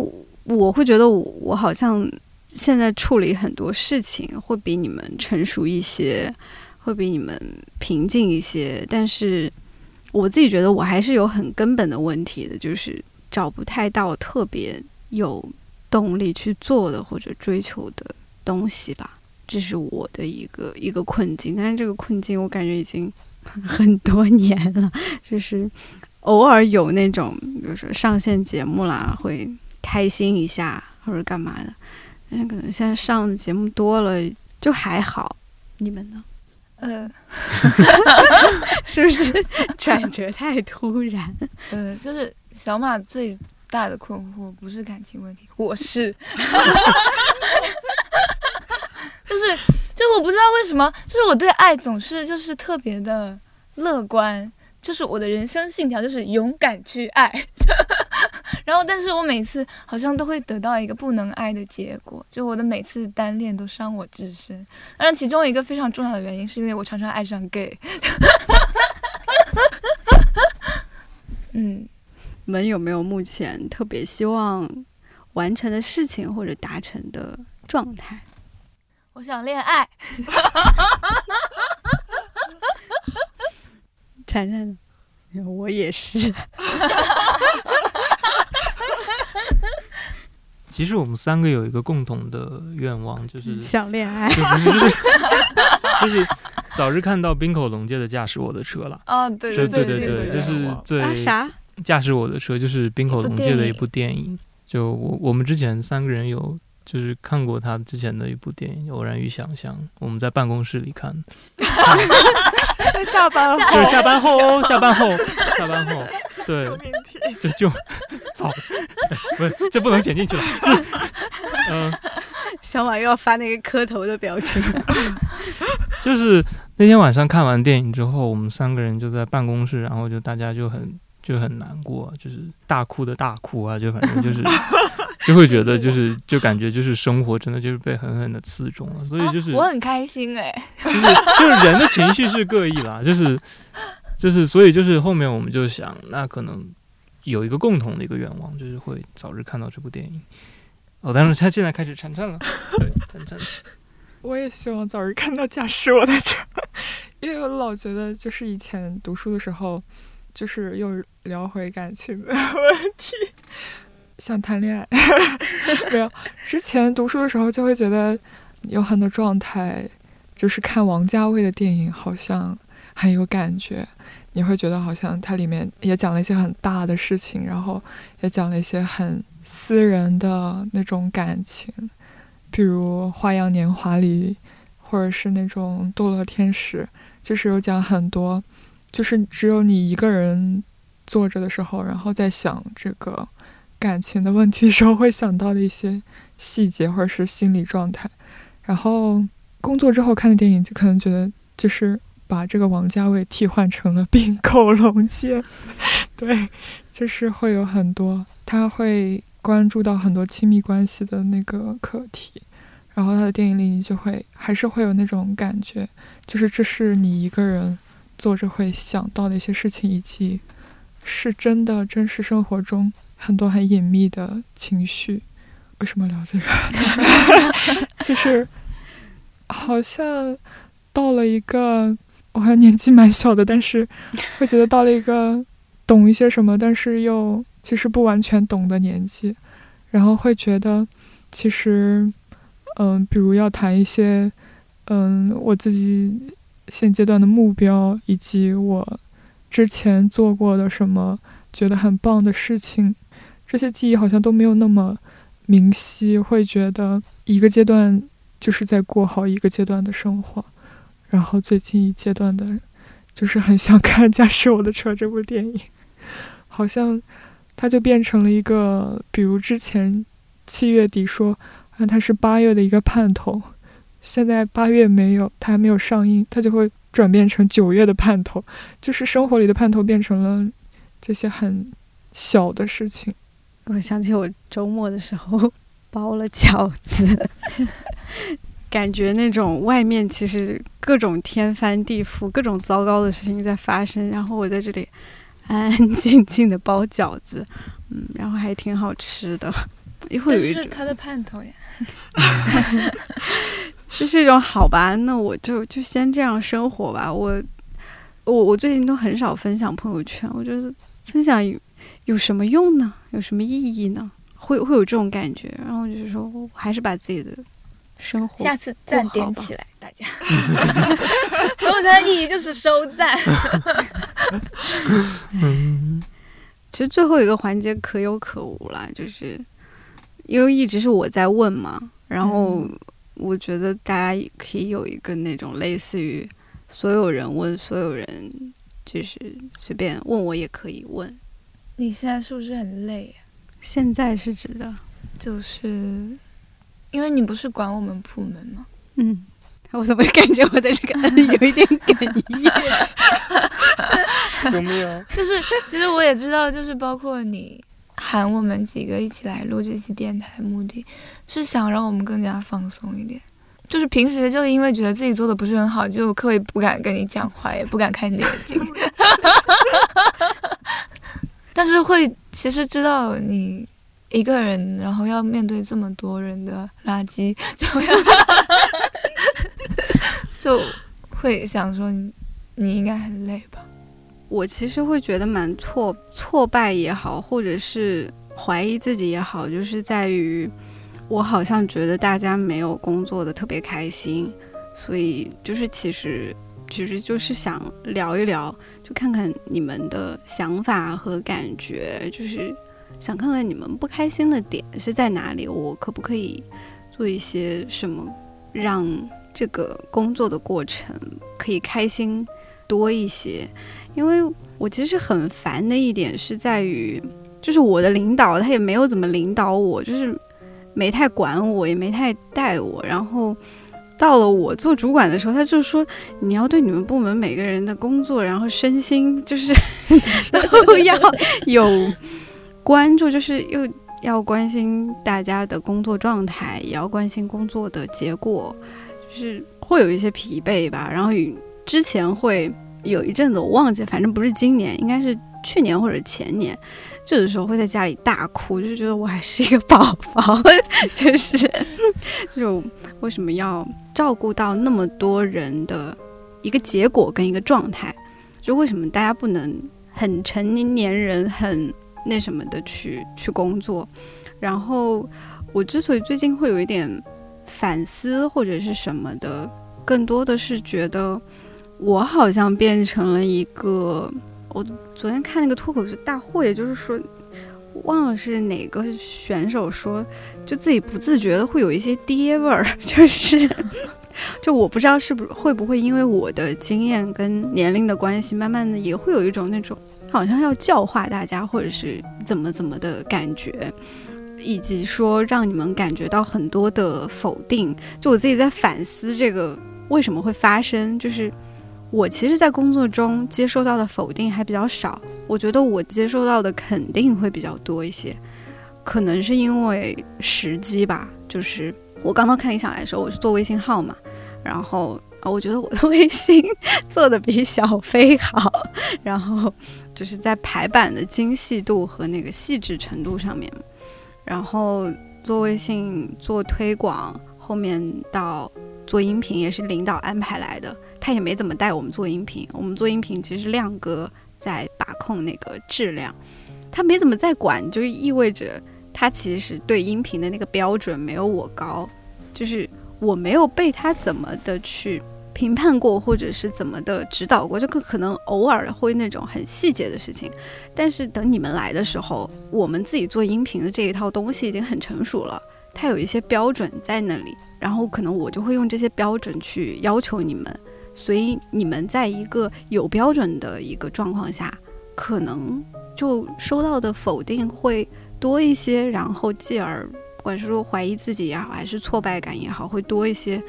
我会觉得我好像现在处理很多事情会比你们成熟一些，会比你们平静一些，但是我自己觉得我还是有很根本的问题的，就是找不太到特别有动力去做的或者追求的东西吧。这是我的一个一个困境，但是这个困境我感觉已经很多年了，就是偶尔有那种，比如说上线节目啦，会开心一下或者干嘛的，但是可能现在上的节目多了，就还好。你们呢？呃 是不是？转折太突然？呃，就是小马最大的困惑不是感情问题，我是，就是就我不知道为什么，就是我对爱总是就是特别的乐观，就是我的人生信条就是勇敢去爱，然后但是我每次好像都会得到一个不能爱的结果，就我的每次单恋都伤我至深。当然，其中一个非常重要的原因是因为我常常爱上 gay。嗯，你们有没有目前特别希望完成的事情或者达成的状态？我想恋爱。珊珊？我也是。其实我们三个有一个共同的愿望，就是想恋爱。就是就是就是早日看到冰口龙介的驾驶我的车了。哦，对对对对对，就是最啊啥？驾驶我的车就是冰口龙介的一部电影。就我我们之前三个人有就是看过他之前的一部电影《偶然与想象》，我们在办公室里看，在下班后，就是下班后哦，下班后，下班后，对，就就操，不是这不能剪进去了，就是嗯、小马又要发那个磕头的表情。就是那天晚上看完电影之后，我们三个人就在办公室，然后就大家就很就很难过，就是大哭的大哭啊，就反正就是就会觉得就是就感觉就是生活真的就是被狠狠的刺中了，所以就是、啊我很开心哎、就是就是人的情绪是各异啦，就是就就是所以就是后面我们就想，那可能有一个共同的一个愿望，就是会早日看到这部电影。哦，但是他现在开始颤颤了，对，颤颤。我也希望早日看到《驾驶我的车》，因为我老觉得就是以前读书的时候，就是又聊回感情的问题，想谈恋爱，没有。之前读书的时候就会觉得有很多状态，就是看王家卫的电影好像很有感觉，你会觉得好像它里面也讲了一些很大的事情，然后也讲了一些很私人的那种感情。比如《花样年华》里，或者是那种《堕落天使》，就是有讲很多，就是只有你一个人坐着的时候，然后在想这个感情的问题 时候，会想到的一些细节或者是心理状态。然后工作之后看的电影，就可能觉得就是把这个王家卫替换成了 并购龙剑，对，就是会有很多，他会关注到很多亲密关系的那个课题。然后他的电影里，你就会还是会有那种感觉，就是这是你一个人坐着会想到的一些事情，以及是真的真实生活中很多很隐秘的情绪。为什么聊这个？就是好像到了一个，我还年纪蛮小的，但是会觉得到了一个懂一些什么，但是又其实不完全懂的年纪，然后会觉得其实。嗯，比如要谈一些，嗯，我自己现阶段的目标，以及我之前做过的什么觉得很棒的事情，这些记忆好像都没有那么明晰，会觉得一个阶段就是在过好一个阶段的生活，然后最近一阶段的，就是很想看《驾驶我的车》这部电影，好像它就变成了一个，比如之前七月底说。啊它是八月的一个盼头，现在八月没有，它还没有上映，它就会转变成九月的盼头，就是生活里的盼头变成了这些很小的事情。我想起我周末的时候包了饺子，感觉那种外面其实各种天翻地覆、各种糟糕的事情在发生，然后我在这里安安静静的包饺子，嗯，然后还挺好吃的。一会有一是他的盼头呀，就是一种好吧，那我就就先这样生活吧。我我我最近都很少分享朋友圈，我觉得分享有有什么用呢？有什么意义呢？会会有这种感觉，然后就是说我还是把自己的生活下次赞点起来，大家朋友圈的意义就是收赞。嗯，其实最后一个环节可有可无啦，就是。因为一直是我在问嘛，然后我觉得大家可以有一个那种类似于所有人问所有人，就是随便问我也可以问。你现在是不是很累？现在是指的，就是因为你不是管我们部门吗？嗯，我怎么感觉我在这个 有一点哽咽？有没有？就是其实我也知道，就是包括你。喊我们几个一起来录这期电台，目的是想让我们更加放松一点。就是平时就因为觉得自己做的不是很好，就刻意不敢跟你讲话，也不敢看你的眼睛。但是会其实知道你一个人，然后要面对这么多人的垃圾，就 就会想说你应该很累吧。我其实会觉得蛮挫挫败也好，或者是怀疑自己也好，就是在于我好像觉得大家没有工作的特别开心，所以就是其实其实就是想聊一聊，就看看你们的想法和感觉，就是想看看你们不开心的点是在哪里，我可不可以做一些什么，让这个工作的过程可以开心多一些。因为我其实很烦的一点是在于，就是我的领导他也没有怎么领导我，就是没太管我，也没太带我。然后到了我做主管的时候，他就说你要对你们部门每个人的工作，然后身心就是 都要有关注，就是又要关心大家的工作状态，也要关心工作的结果，就是会有一些疲惫吧。然后之前会。有一阵子我忘记，反正不是今年，应该是去年或者前年，就有时候会在家里大哭，就是觉得我还是一个宝宝，就是 就为什么要照顾到那么多人的一个结果跟一个状态？就为什么大家不能很成年人很那什么的去去工作？然后我之所以最近会有一点反思或者是什么的，更多的是觉得。我好像变成了一个，我昨天看那个脱口秀大会，就是说，忘了是哪个选手说，就自己不自觉的会有一些爹味儿，就是，就我不知道是不是会不会因为我的经验跟年龄的关系，慢慢的也会有一种那种好像要教化大家或者是怎么怎么的感觉，以及说让你们感觉到很多的否定。就我自己在反思这个为什么会发生，就是。我其实，在工作中接收到的否定还比较少，我觉得我接收到的肯定会比较多一些，可能是因为时机吧。就是我刚刚看理想来的时候，我是做微信号嘛，然后啊，我觉得我的微信做的比小飞好，然后就是在排版的精细度和那个细致程度上面，然后做微信做推广，后面到做音频也是领导安排来的。他也没怎么带我们做音频，我们做音频其实亮哥在把控那个质量，他没怎么在管，就意味着他其实对音频的那个标准没有我高，就是我没有被他怎么的去评判过，或者是怎么的指导过，这个可能偶尔会那种很细节的事情，但是等你们来的时候，我们自己做音频的这一套东西已经很成熟了，它有一些标准在那里，然后可能我就会用这些标准去要求你们。所以你们在一个有标准的一个状况下，可能就收到的否定会多一些，然后继而不管是说怀疑自己也好，还是挫败感也好，会多一些。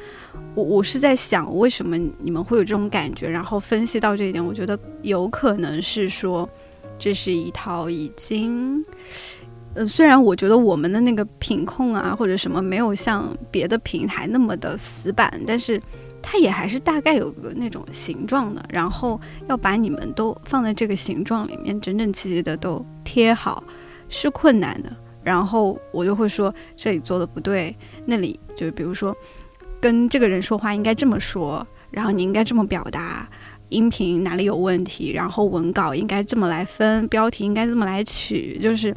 我我是在想，为什么你们会有这种感觉？然后分析到这一点，我觉得有可能是说，这是一套已经，嗯，虽然我觉得我们的那个品控啊或者什么没有像别的平台那么的死板，但是。它也还是大概有个那种形状的，然后要把你们都放在这个形状里面，整整齐齐的都贴好，是困难的。然后我就会说这里做的不对，那里就比如说跟这个人说话应该这么说，然后你应该这么表达，音频哪里有问题，然后文稿应该这么来分，标题应该这么来取，就是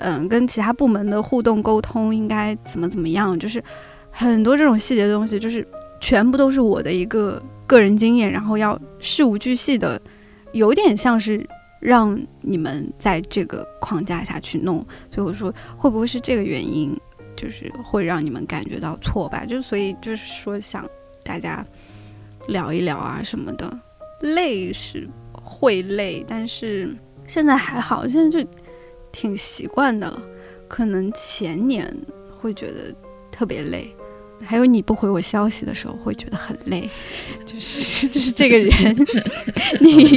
嗯，跟其他部门的互动沟通应该怎么怎么样，就是很多这种细节的东西，就是。全部都是我的一个个人经验，然后要事无巨细的，有点像是让你们在这个框架下去弄，所以我说会不会是这个原因，就是会让你们感觉到挫败，就所以就是说想大家聊一聊啊什么的，累是会累，但是现在还好，现在就挺习惯的了，可能前年会觉得特别累。还有你不回我消息的时候，会觉得很累，就是就是这个人，你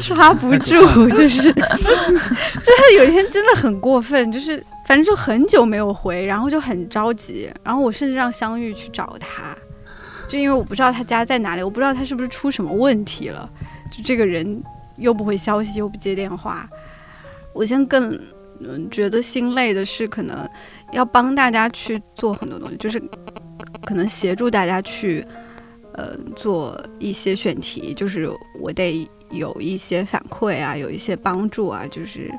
抓不住，就是，就是有一天真的很过分，就是反正就很久没有回，然后就很着急，然后我甚至让香玉去找他，就因为我不知道他家在哪里，我不知道他是不是出什么问题了，就这个人又不回消息又不接电话，我现在更嗯觉得心累的是可能要帮大家去做很多东西，就是。可能协助大家去，呃，做一些选题，就是我得有一些反馈啊，有一些帮助啊，就是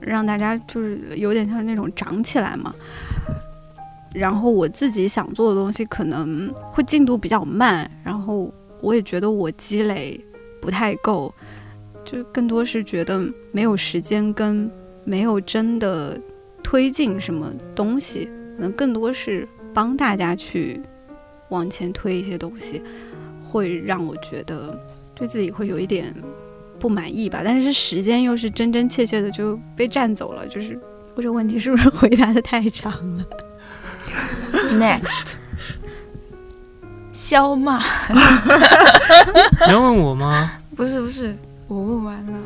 让大家就是有点像那种长起来嘛。然后我自己想做的东西可能会进度比较慢，然后我也觉得我积累不太够，就更多是觉得没有时间跟没有真的推进什么东西，可能更多是。帮大家去往前推一些东西，会让我觉得对自己会有一点不满意吧。但是时间又是真真切切的就被占走了，就是我这问题是不是回答的太长了？Next，肖骂，你要问我吗？不是不是，我问完了。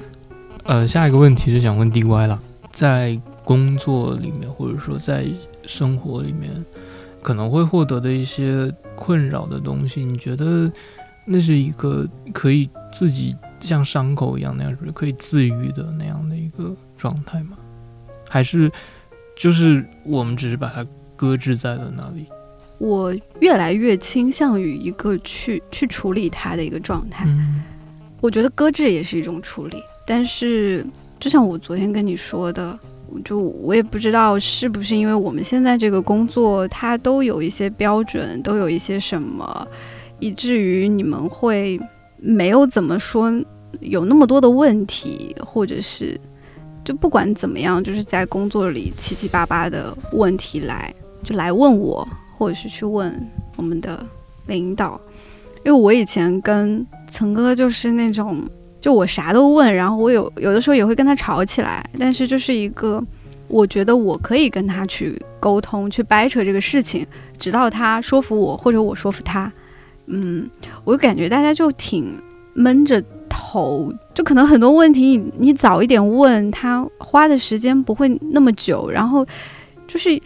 呃，下一个问题是想问 DY 了，在工作里面或者说在生活里面。可能会获得的一些困扰的东西，你觉得那是一个可以自己像伤口一样那样，是可以自愈的那样的一个状态吗？还是就是我们只是把它搁置在了那里？我越来越倾向于一个去去处理它的一个状态。嗯我觉得搁置也是一种处理，但是就像我昨天跟你说的，就我也不知道是不是因为我们现在这个工作它都有一些标准，都有一些什么，以至于你们会没有怎么说有那么多的问题，或者是就不管怎么样，就是在工作里七七八八的问题来就来问我，或者是去问我们的领导，因为我以前跟曾哥就是那种，就我啥都问，然后我有有的时候也会跟他吵起来，但是就是一个，我觉得我可以跟他去沟通，去掰扯这个事情，直到他说服我或者我说服他。嗯，我就感觉大家就挺闷着头，就可能很多问题你你早一点问他，花的时间不会那么久，然后就是。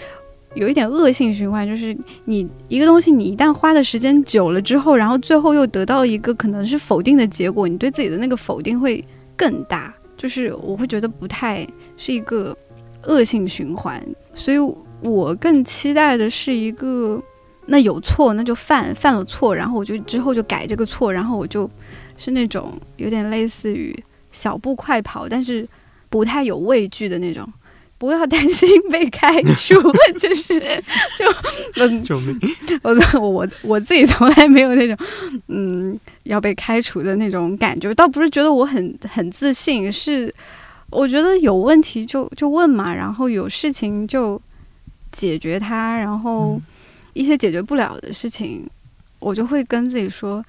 有一点恶性循环，就是你一个东西，你一旦花的时间久了之后，然后最后又得到一个可能是否定的结果，你对自己的那个否定会更大。就是我会觉得不太是一个恶性循环，所以我更期待的是一个，那有错那就犯，犯了错，然后我就之后就改这个错，然后我就是那种有点类似于小步快跑，但是不太有畏惧的那种。不要担心被开除，就是就我救命！我我我自己从来没有那种嗯要被开除的那种感觉，倒不是觉得我很很自信，是我觉得有问题就就问嘛，然后有事情就解决它，然后一些解决不了的事情，我就会跟自己说。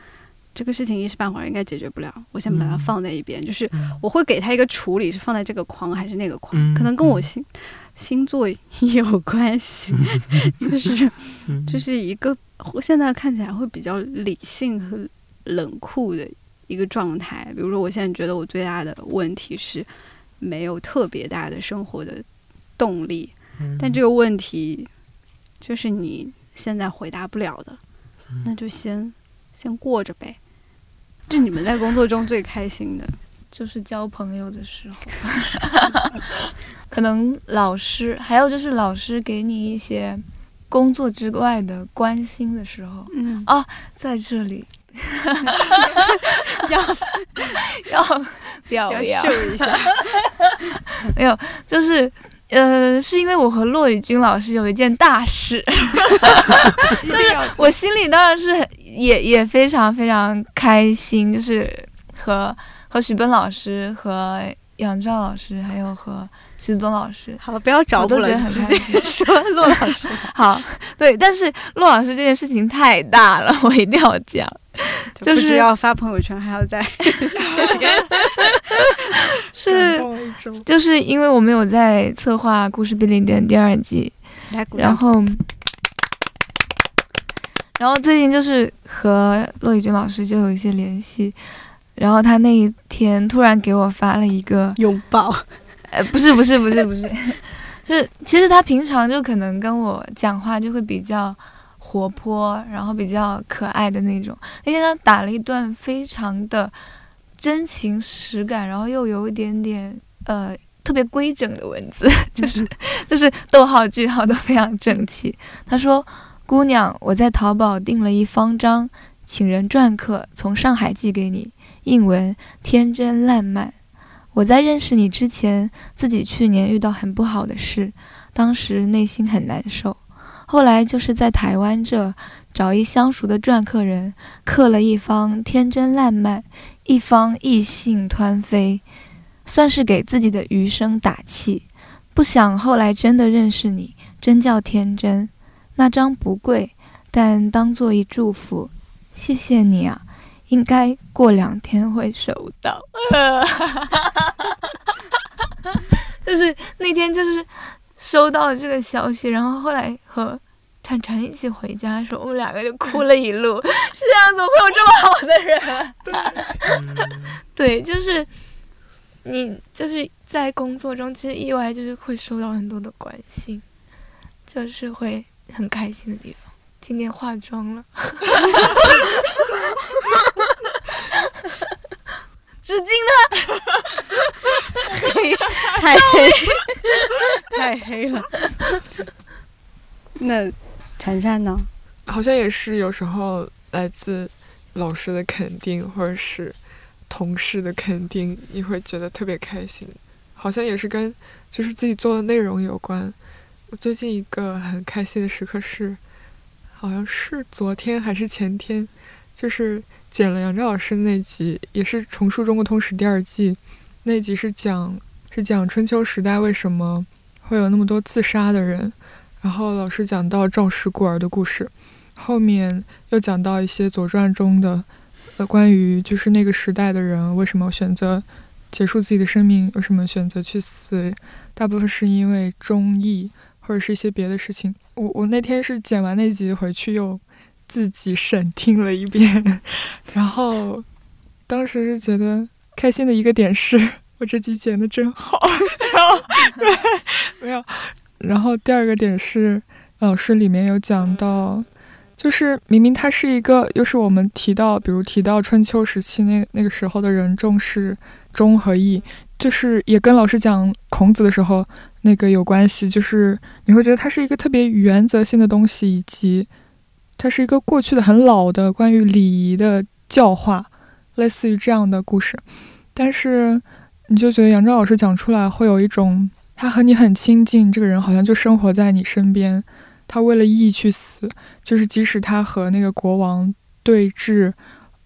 这个事情一时半会儿应该解决不了，我先把它放在一边。就是我会给他一个处理，是放在这个框还是那个框，可能跟我星星座有关系。就是 就是一个现在看起来会比较理性和冷酷的一个状态。比如说，我现在觉得我最大的问题是没有特别大的生活的动力，但这个问题就是你现在回答不了的，那就先先过着呗。就你们在工作中最开心的，就是交朋友的时候，可能老师，还有就是老师给你一些工作之外的关心的时候。嗯，哦，在这里。要要表扬。秀一下，没有，就是呃，是因为我和骆宇君老师有一件大事，就是我心里当然是很。也也非常非常开心，就是和和许奔老师、和杨照老师，还有和徐宗老师。好了，不要找我都觉得很开心。说 骆老师，好，对，但是骆老师这件事情太大了，我一定要讲，就是要发朋友圈，还要在，是，就是因为我没有在策划《故事便利店》第二季，然后。然后最近就是和骆宇军老师就有一些联系，然后他那一天突然给我发了一个拥抱，呃，不是不是不是不是，是其实他平常就可能跟我讲话就会比较活泼，然后比较可爱的那种。那天他打了一段非常的真情实感，然后又有一点点呃特别规整的文字，就是就是逗号句号都非常整齐。他说。姑娘，我在淘宝订了一方张请人篆刻，从上海寄给你。印文天真烂漫。我在认识你之前，自己去年遇到很不好的事，当时内心很难受。后来就是在台湾这找一相熟的篆刻人，刻了一方天真烂漫，一方异性湍飞，算是给自己的余生打气。不想后来真的认识你，真叫天真。那张不贵，但当做一祝福，谢谢你啊！应该过两天会收到。呃 就是那天就是收到了这个消息，然后后来和晨晨一起回家的时候，我们两个就哭了一路。世界上怎么会有这么好的人？对，就是你就是在工作中，其实意外就是会收到很多的关心，就是会。很开心的地方，今天化妆了。纸巾呢？黑，太黑，太黑了。那晨晨呢？好像也是有时候来自老师的肯定，或者是同事的肯定，你会觉得特别开心。好像也是跟就是自己做的内容有关。我最近一个很开心的时刻是，好像是昨天还是前天，就是。剪了杨照老师那集，也是重述中国通史第二季，那集是讲是讲春秋时代为什么会有那么多自杀的人，然后老师讲到赵氏孤儿的故事，后面又讲到一些左传中的呃关于就是那个时代的人为什么选择结束自己的生命，为什么选择去死，大部分是因为忠义或者是一些别的事情。我我那天是剪完那集回去又。自己审听了一遍，然后当时是觉得开心的一个点是，我这集剪的真好。然后对，没有。然后第二个点是，老师里面有讲到，就是明明他是一个，又是我们提到，比如提到春秋时期那那个时候的人重视忠和义，就是也跟老师讲孔子的时候那个有关系，就是你会觉得它是一个特别原则性的东西，以及。它是一个过去的很老的关于礼仪的教化，类似于这样的故事，但是你就觉得杨照老师讲出来会有一种，他和你很亲近，这个人好像就生活在你身边，他为了义去死，就是即使他和那个国王对峙，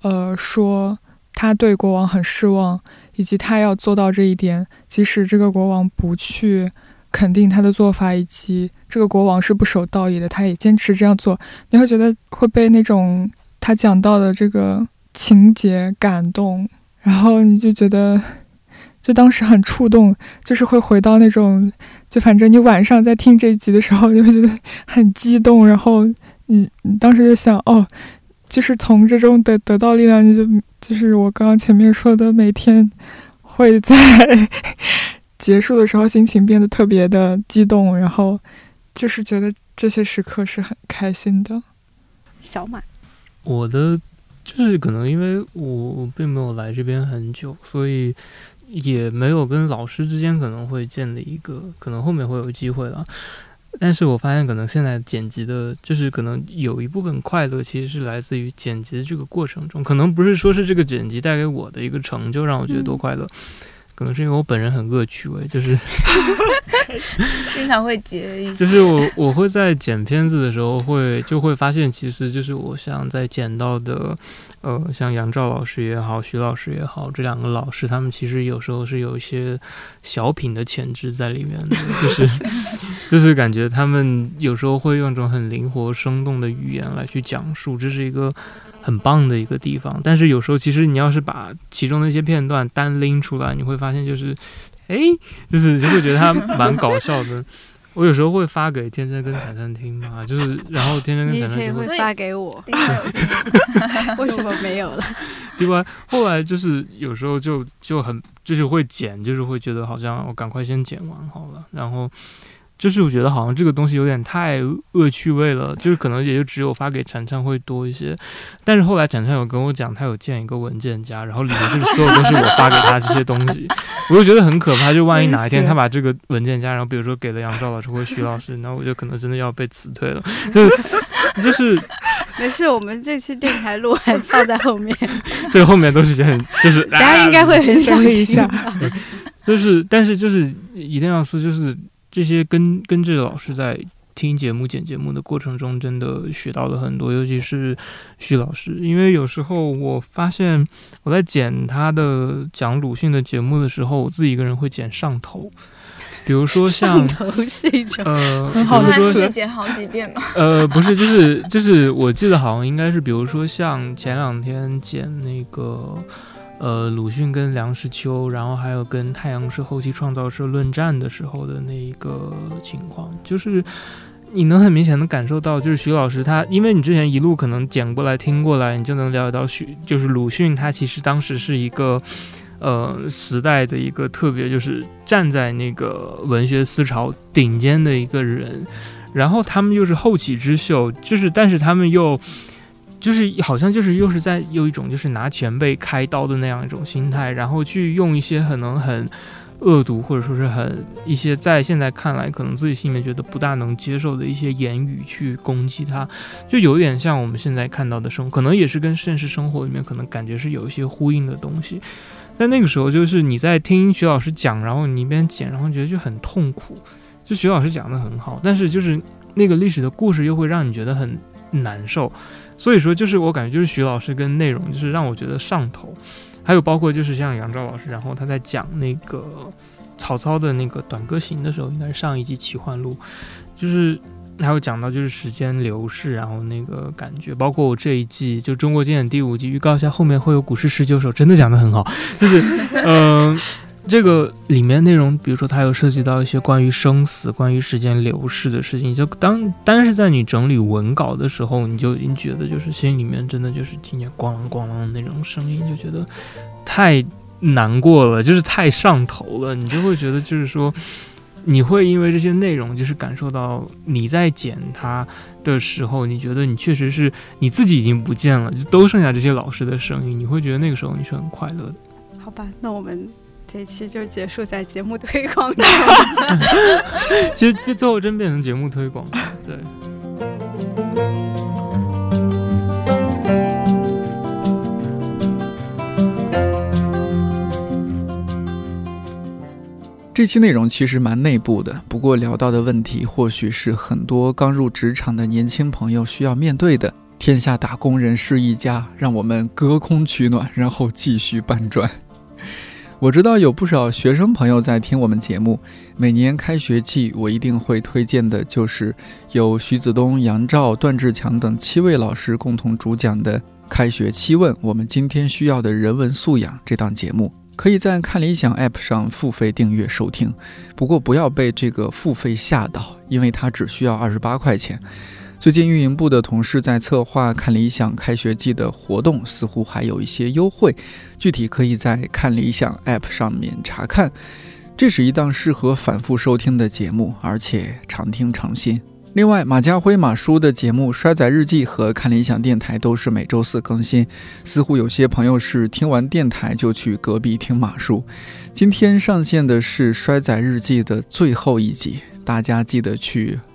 呃，说他对国王很失望，以及他要做到这一点，即使这个国王不去。肯定他的做法，以及这个国王是不守道义的，他也坚持这样做。你会觉得会被那种他讲到的这个情节感动，然后你就觉得，就当时很触动，就是会回到那种，就反正你晚上在听这一集的时候，你会觉得很激动，然后你你当时就想，哦，就是从这种得得到力量，你就就是我刚刚前面说的，每天会在。结束的时候，心情变得特别的激动，然后就是觉得这些时刻是很开心的。小满，我的就是可能因为我并没有来这边很久，所以也没有跟老师之间可能会建立一个，可能后面会有机会了。但是我发现，可能现在剪辑的，就是可能有一部分快乐，其实是来自于剪辑的这个过程中，可能不是说是这个剪辑带给我的一个成就让我觉得多快乐。可能是因为我本人很恶趣味，就是 经常会截一些，就是我我会在剪片子的时候会就会发现，其实就是我想在剪到的，呃，像杨照老师也好，徐老师也好，这两个老师他们其实有时候是有一些小品的潜质在里面的，就是就是感觉他们有时候会用一种很灵活生动的语言来去讲述，这是一个。很棒的一个地方，但是有时候其实你要是把其中的一些片段单拎出来，你会发现就是，哎，就是就会觉得它蛮搞笑的。我有时候会发给天真跟闪闪听嘛，就是然后天真跟闪闪也会发给我，为什么没有了？对吧后来就是有时候就就很就是会剪，就是会觉得好像我赶快先剪完好了，然后。就是我觉得好像这个东西有点太恶趣味了，就是可能也就只有发给产产会多一些，但是后来产产有跟我讲，他有建一个文件夹，然后里面就是所有都是我发给他这些东西，我就觉得很可怕，就万一哪一天他把这个文件夹，然后比如说给了杨照老师或徐老师，那我就可能真的要被辞退了，就 是就是，没事，我们这期电台录还放在后面，这后面都是很就是大家应该会很想一下，就是但是就是一定要说就是。这些跟跟着老师在听节目、剪节目的过程中，真的学到了很多，尤其是徐老师，因为有时候我发现我在剪他的讲鲁迅的节目的时候，我自己一个人会剪上头，比如说像呃，很好的说剪好几遍嘛。呃，不是，就是就是，我记得好像应该是，比如说像前两天剪那个。呃，鲁迅跟梁实秋，然后还有跟太阳社后期创造社论战的时候的那一个情况，就是你能很明显的感受到，就是徐老师他，因为你之前一路可能捡过来听过来，你就能了解到徐，就是鲁迅他其实当时是一个呃时代的一个特别，就是站在那个文学思潮顶尖的一个人。然后他们又是后起之秀，就是但是他们又就是好像就是又是在有一种就是拿前辈开刀的那样一种心态，然后去用一些可能很。恶毒或者说是很一些在现在看来可能自己心里面觉得不大能接受的一些言语去攻击他，就有点像我们现在看到的生活，可能也是跟现实生活里面可能感觉是有一些呼应的东西。但那个时候就是你在听徐老师讲，然后你一边剪，然后觉得就很痛苦。就徐老师讲的很好，但是就是那个历史的故事又会让你觉得很难受。所以说就是我感觉就是徐老师跟内容就是让我觉得上头。还有包括就是像杨照老师，然后他在讲那个曹操的那个短歌行的时候，应该是上一季奇幻录，就是还有讲到就是时间流逝，然后那个感觉，包括我这一季就中国经典第五季预告一下，后面会有古诗十九首，真的讲的很好，就是嗯。这个里面内容，比如说它有涉及到一些关于生死、关于时间流逝的事情，就当单是在你整理文稿的时候，你就已经觉得就是心里面真的就是听见咣啷咣啷的那种声音，就觉得太难过了，就是太上头了。你就会觉得就是说，你会因为这些内容，就是感受到你在剪它的时候，你觉得你确实是你自己已经不见了，就都剩下这些老师的声音，你会觉得那个时候你是很快乐的。好吧，那我们。这期就结束在节目推广中。其实最后真变成节目推广了，对。这期内容其实蛮内部的，不过聊到的问题或许是很多刚入职场的年轻朋友需要面对的。天下打工人是一家，让我们隔空取暖，然后继续搬砖。我知道有不少学生朋友在听我们节目。每年开学季，我一定会推荐的就是由徐子东、杨照、段志强等七位老师共同主讲的《开学七问：我们今天需要的人文素养》这档节目，可以在看理想 App 上付费订阅收听。不过不要被这个付费吓到，因为它只需要二十八块钱。最近运营部的同事在策划看理想开学季的活动，似乎还有一些优惠，具体可以在看理想 App 上面查看。这是一档适合反复收听的节目，而且常听常新。另外，马家辉马叔的节目《衰仔日记》和看理想电台都是每周四更新。似乎有些朋友是听完电台就去隔壁听马叔。今天上线的是《衰仔日记》的最后一集。大家记得去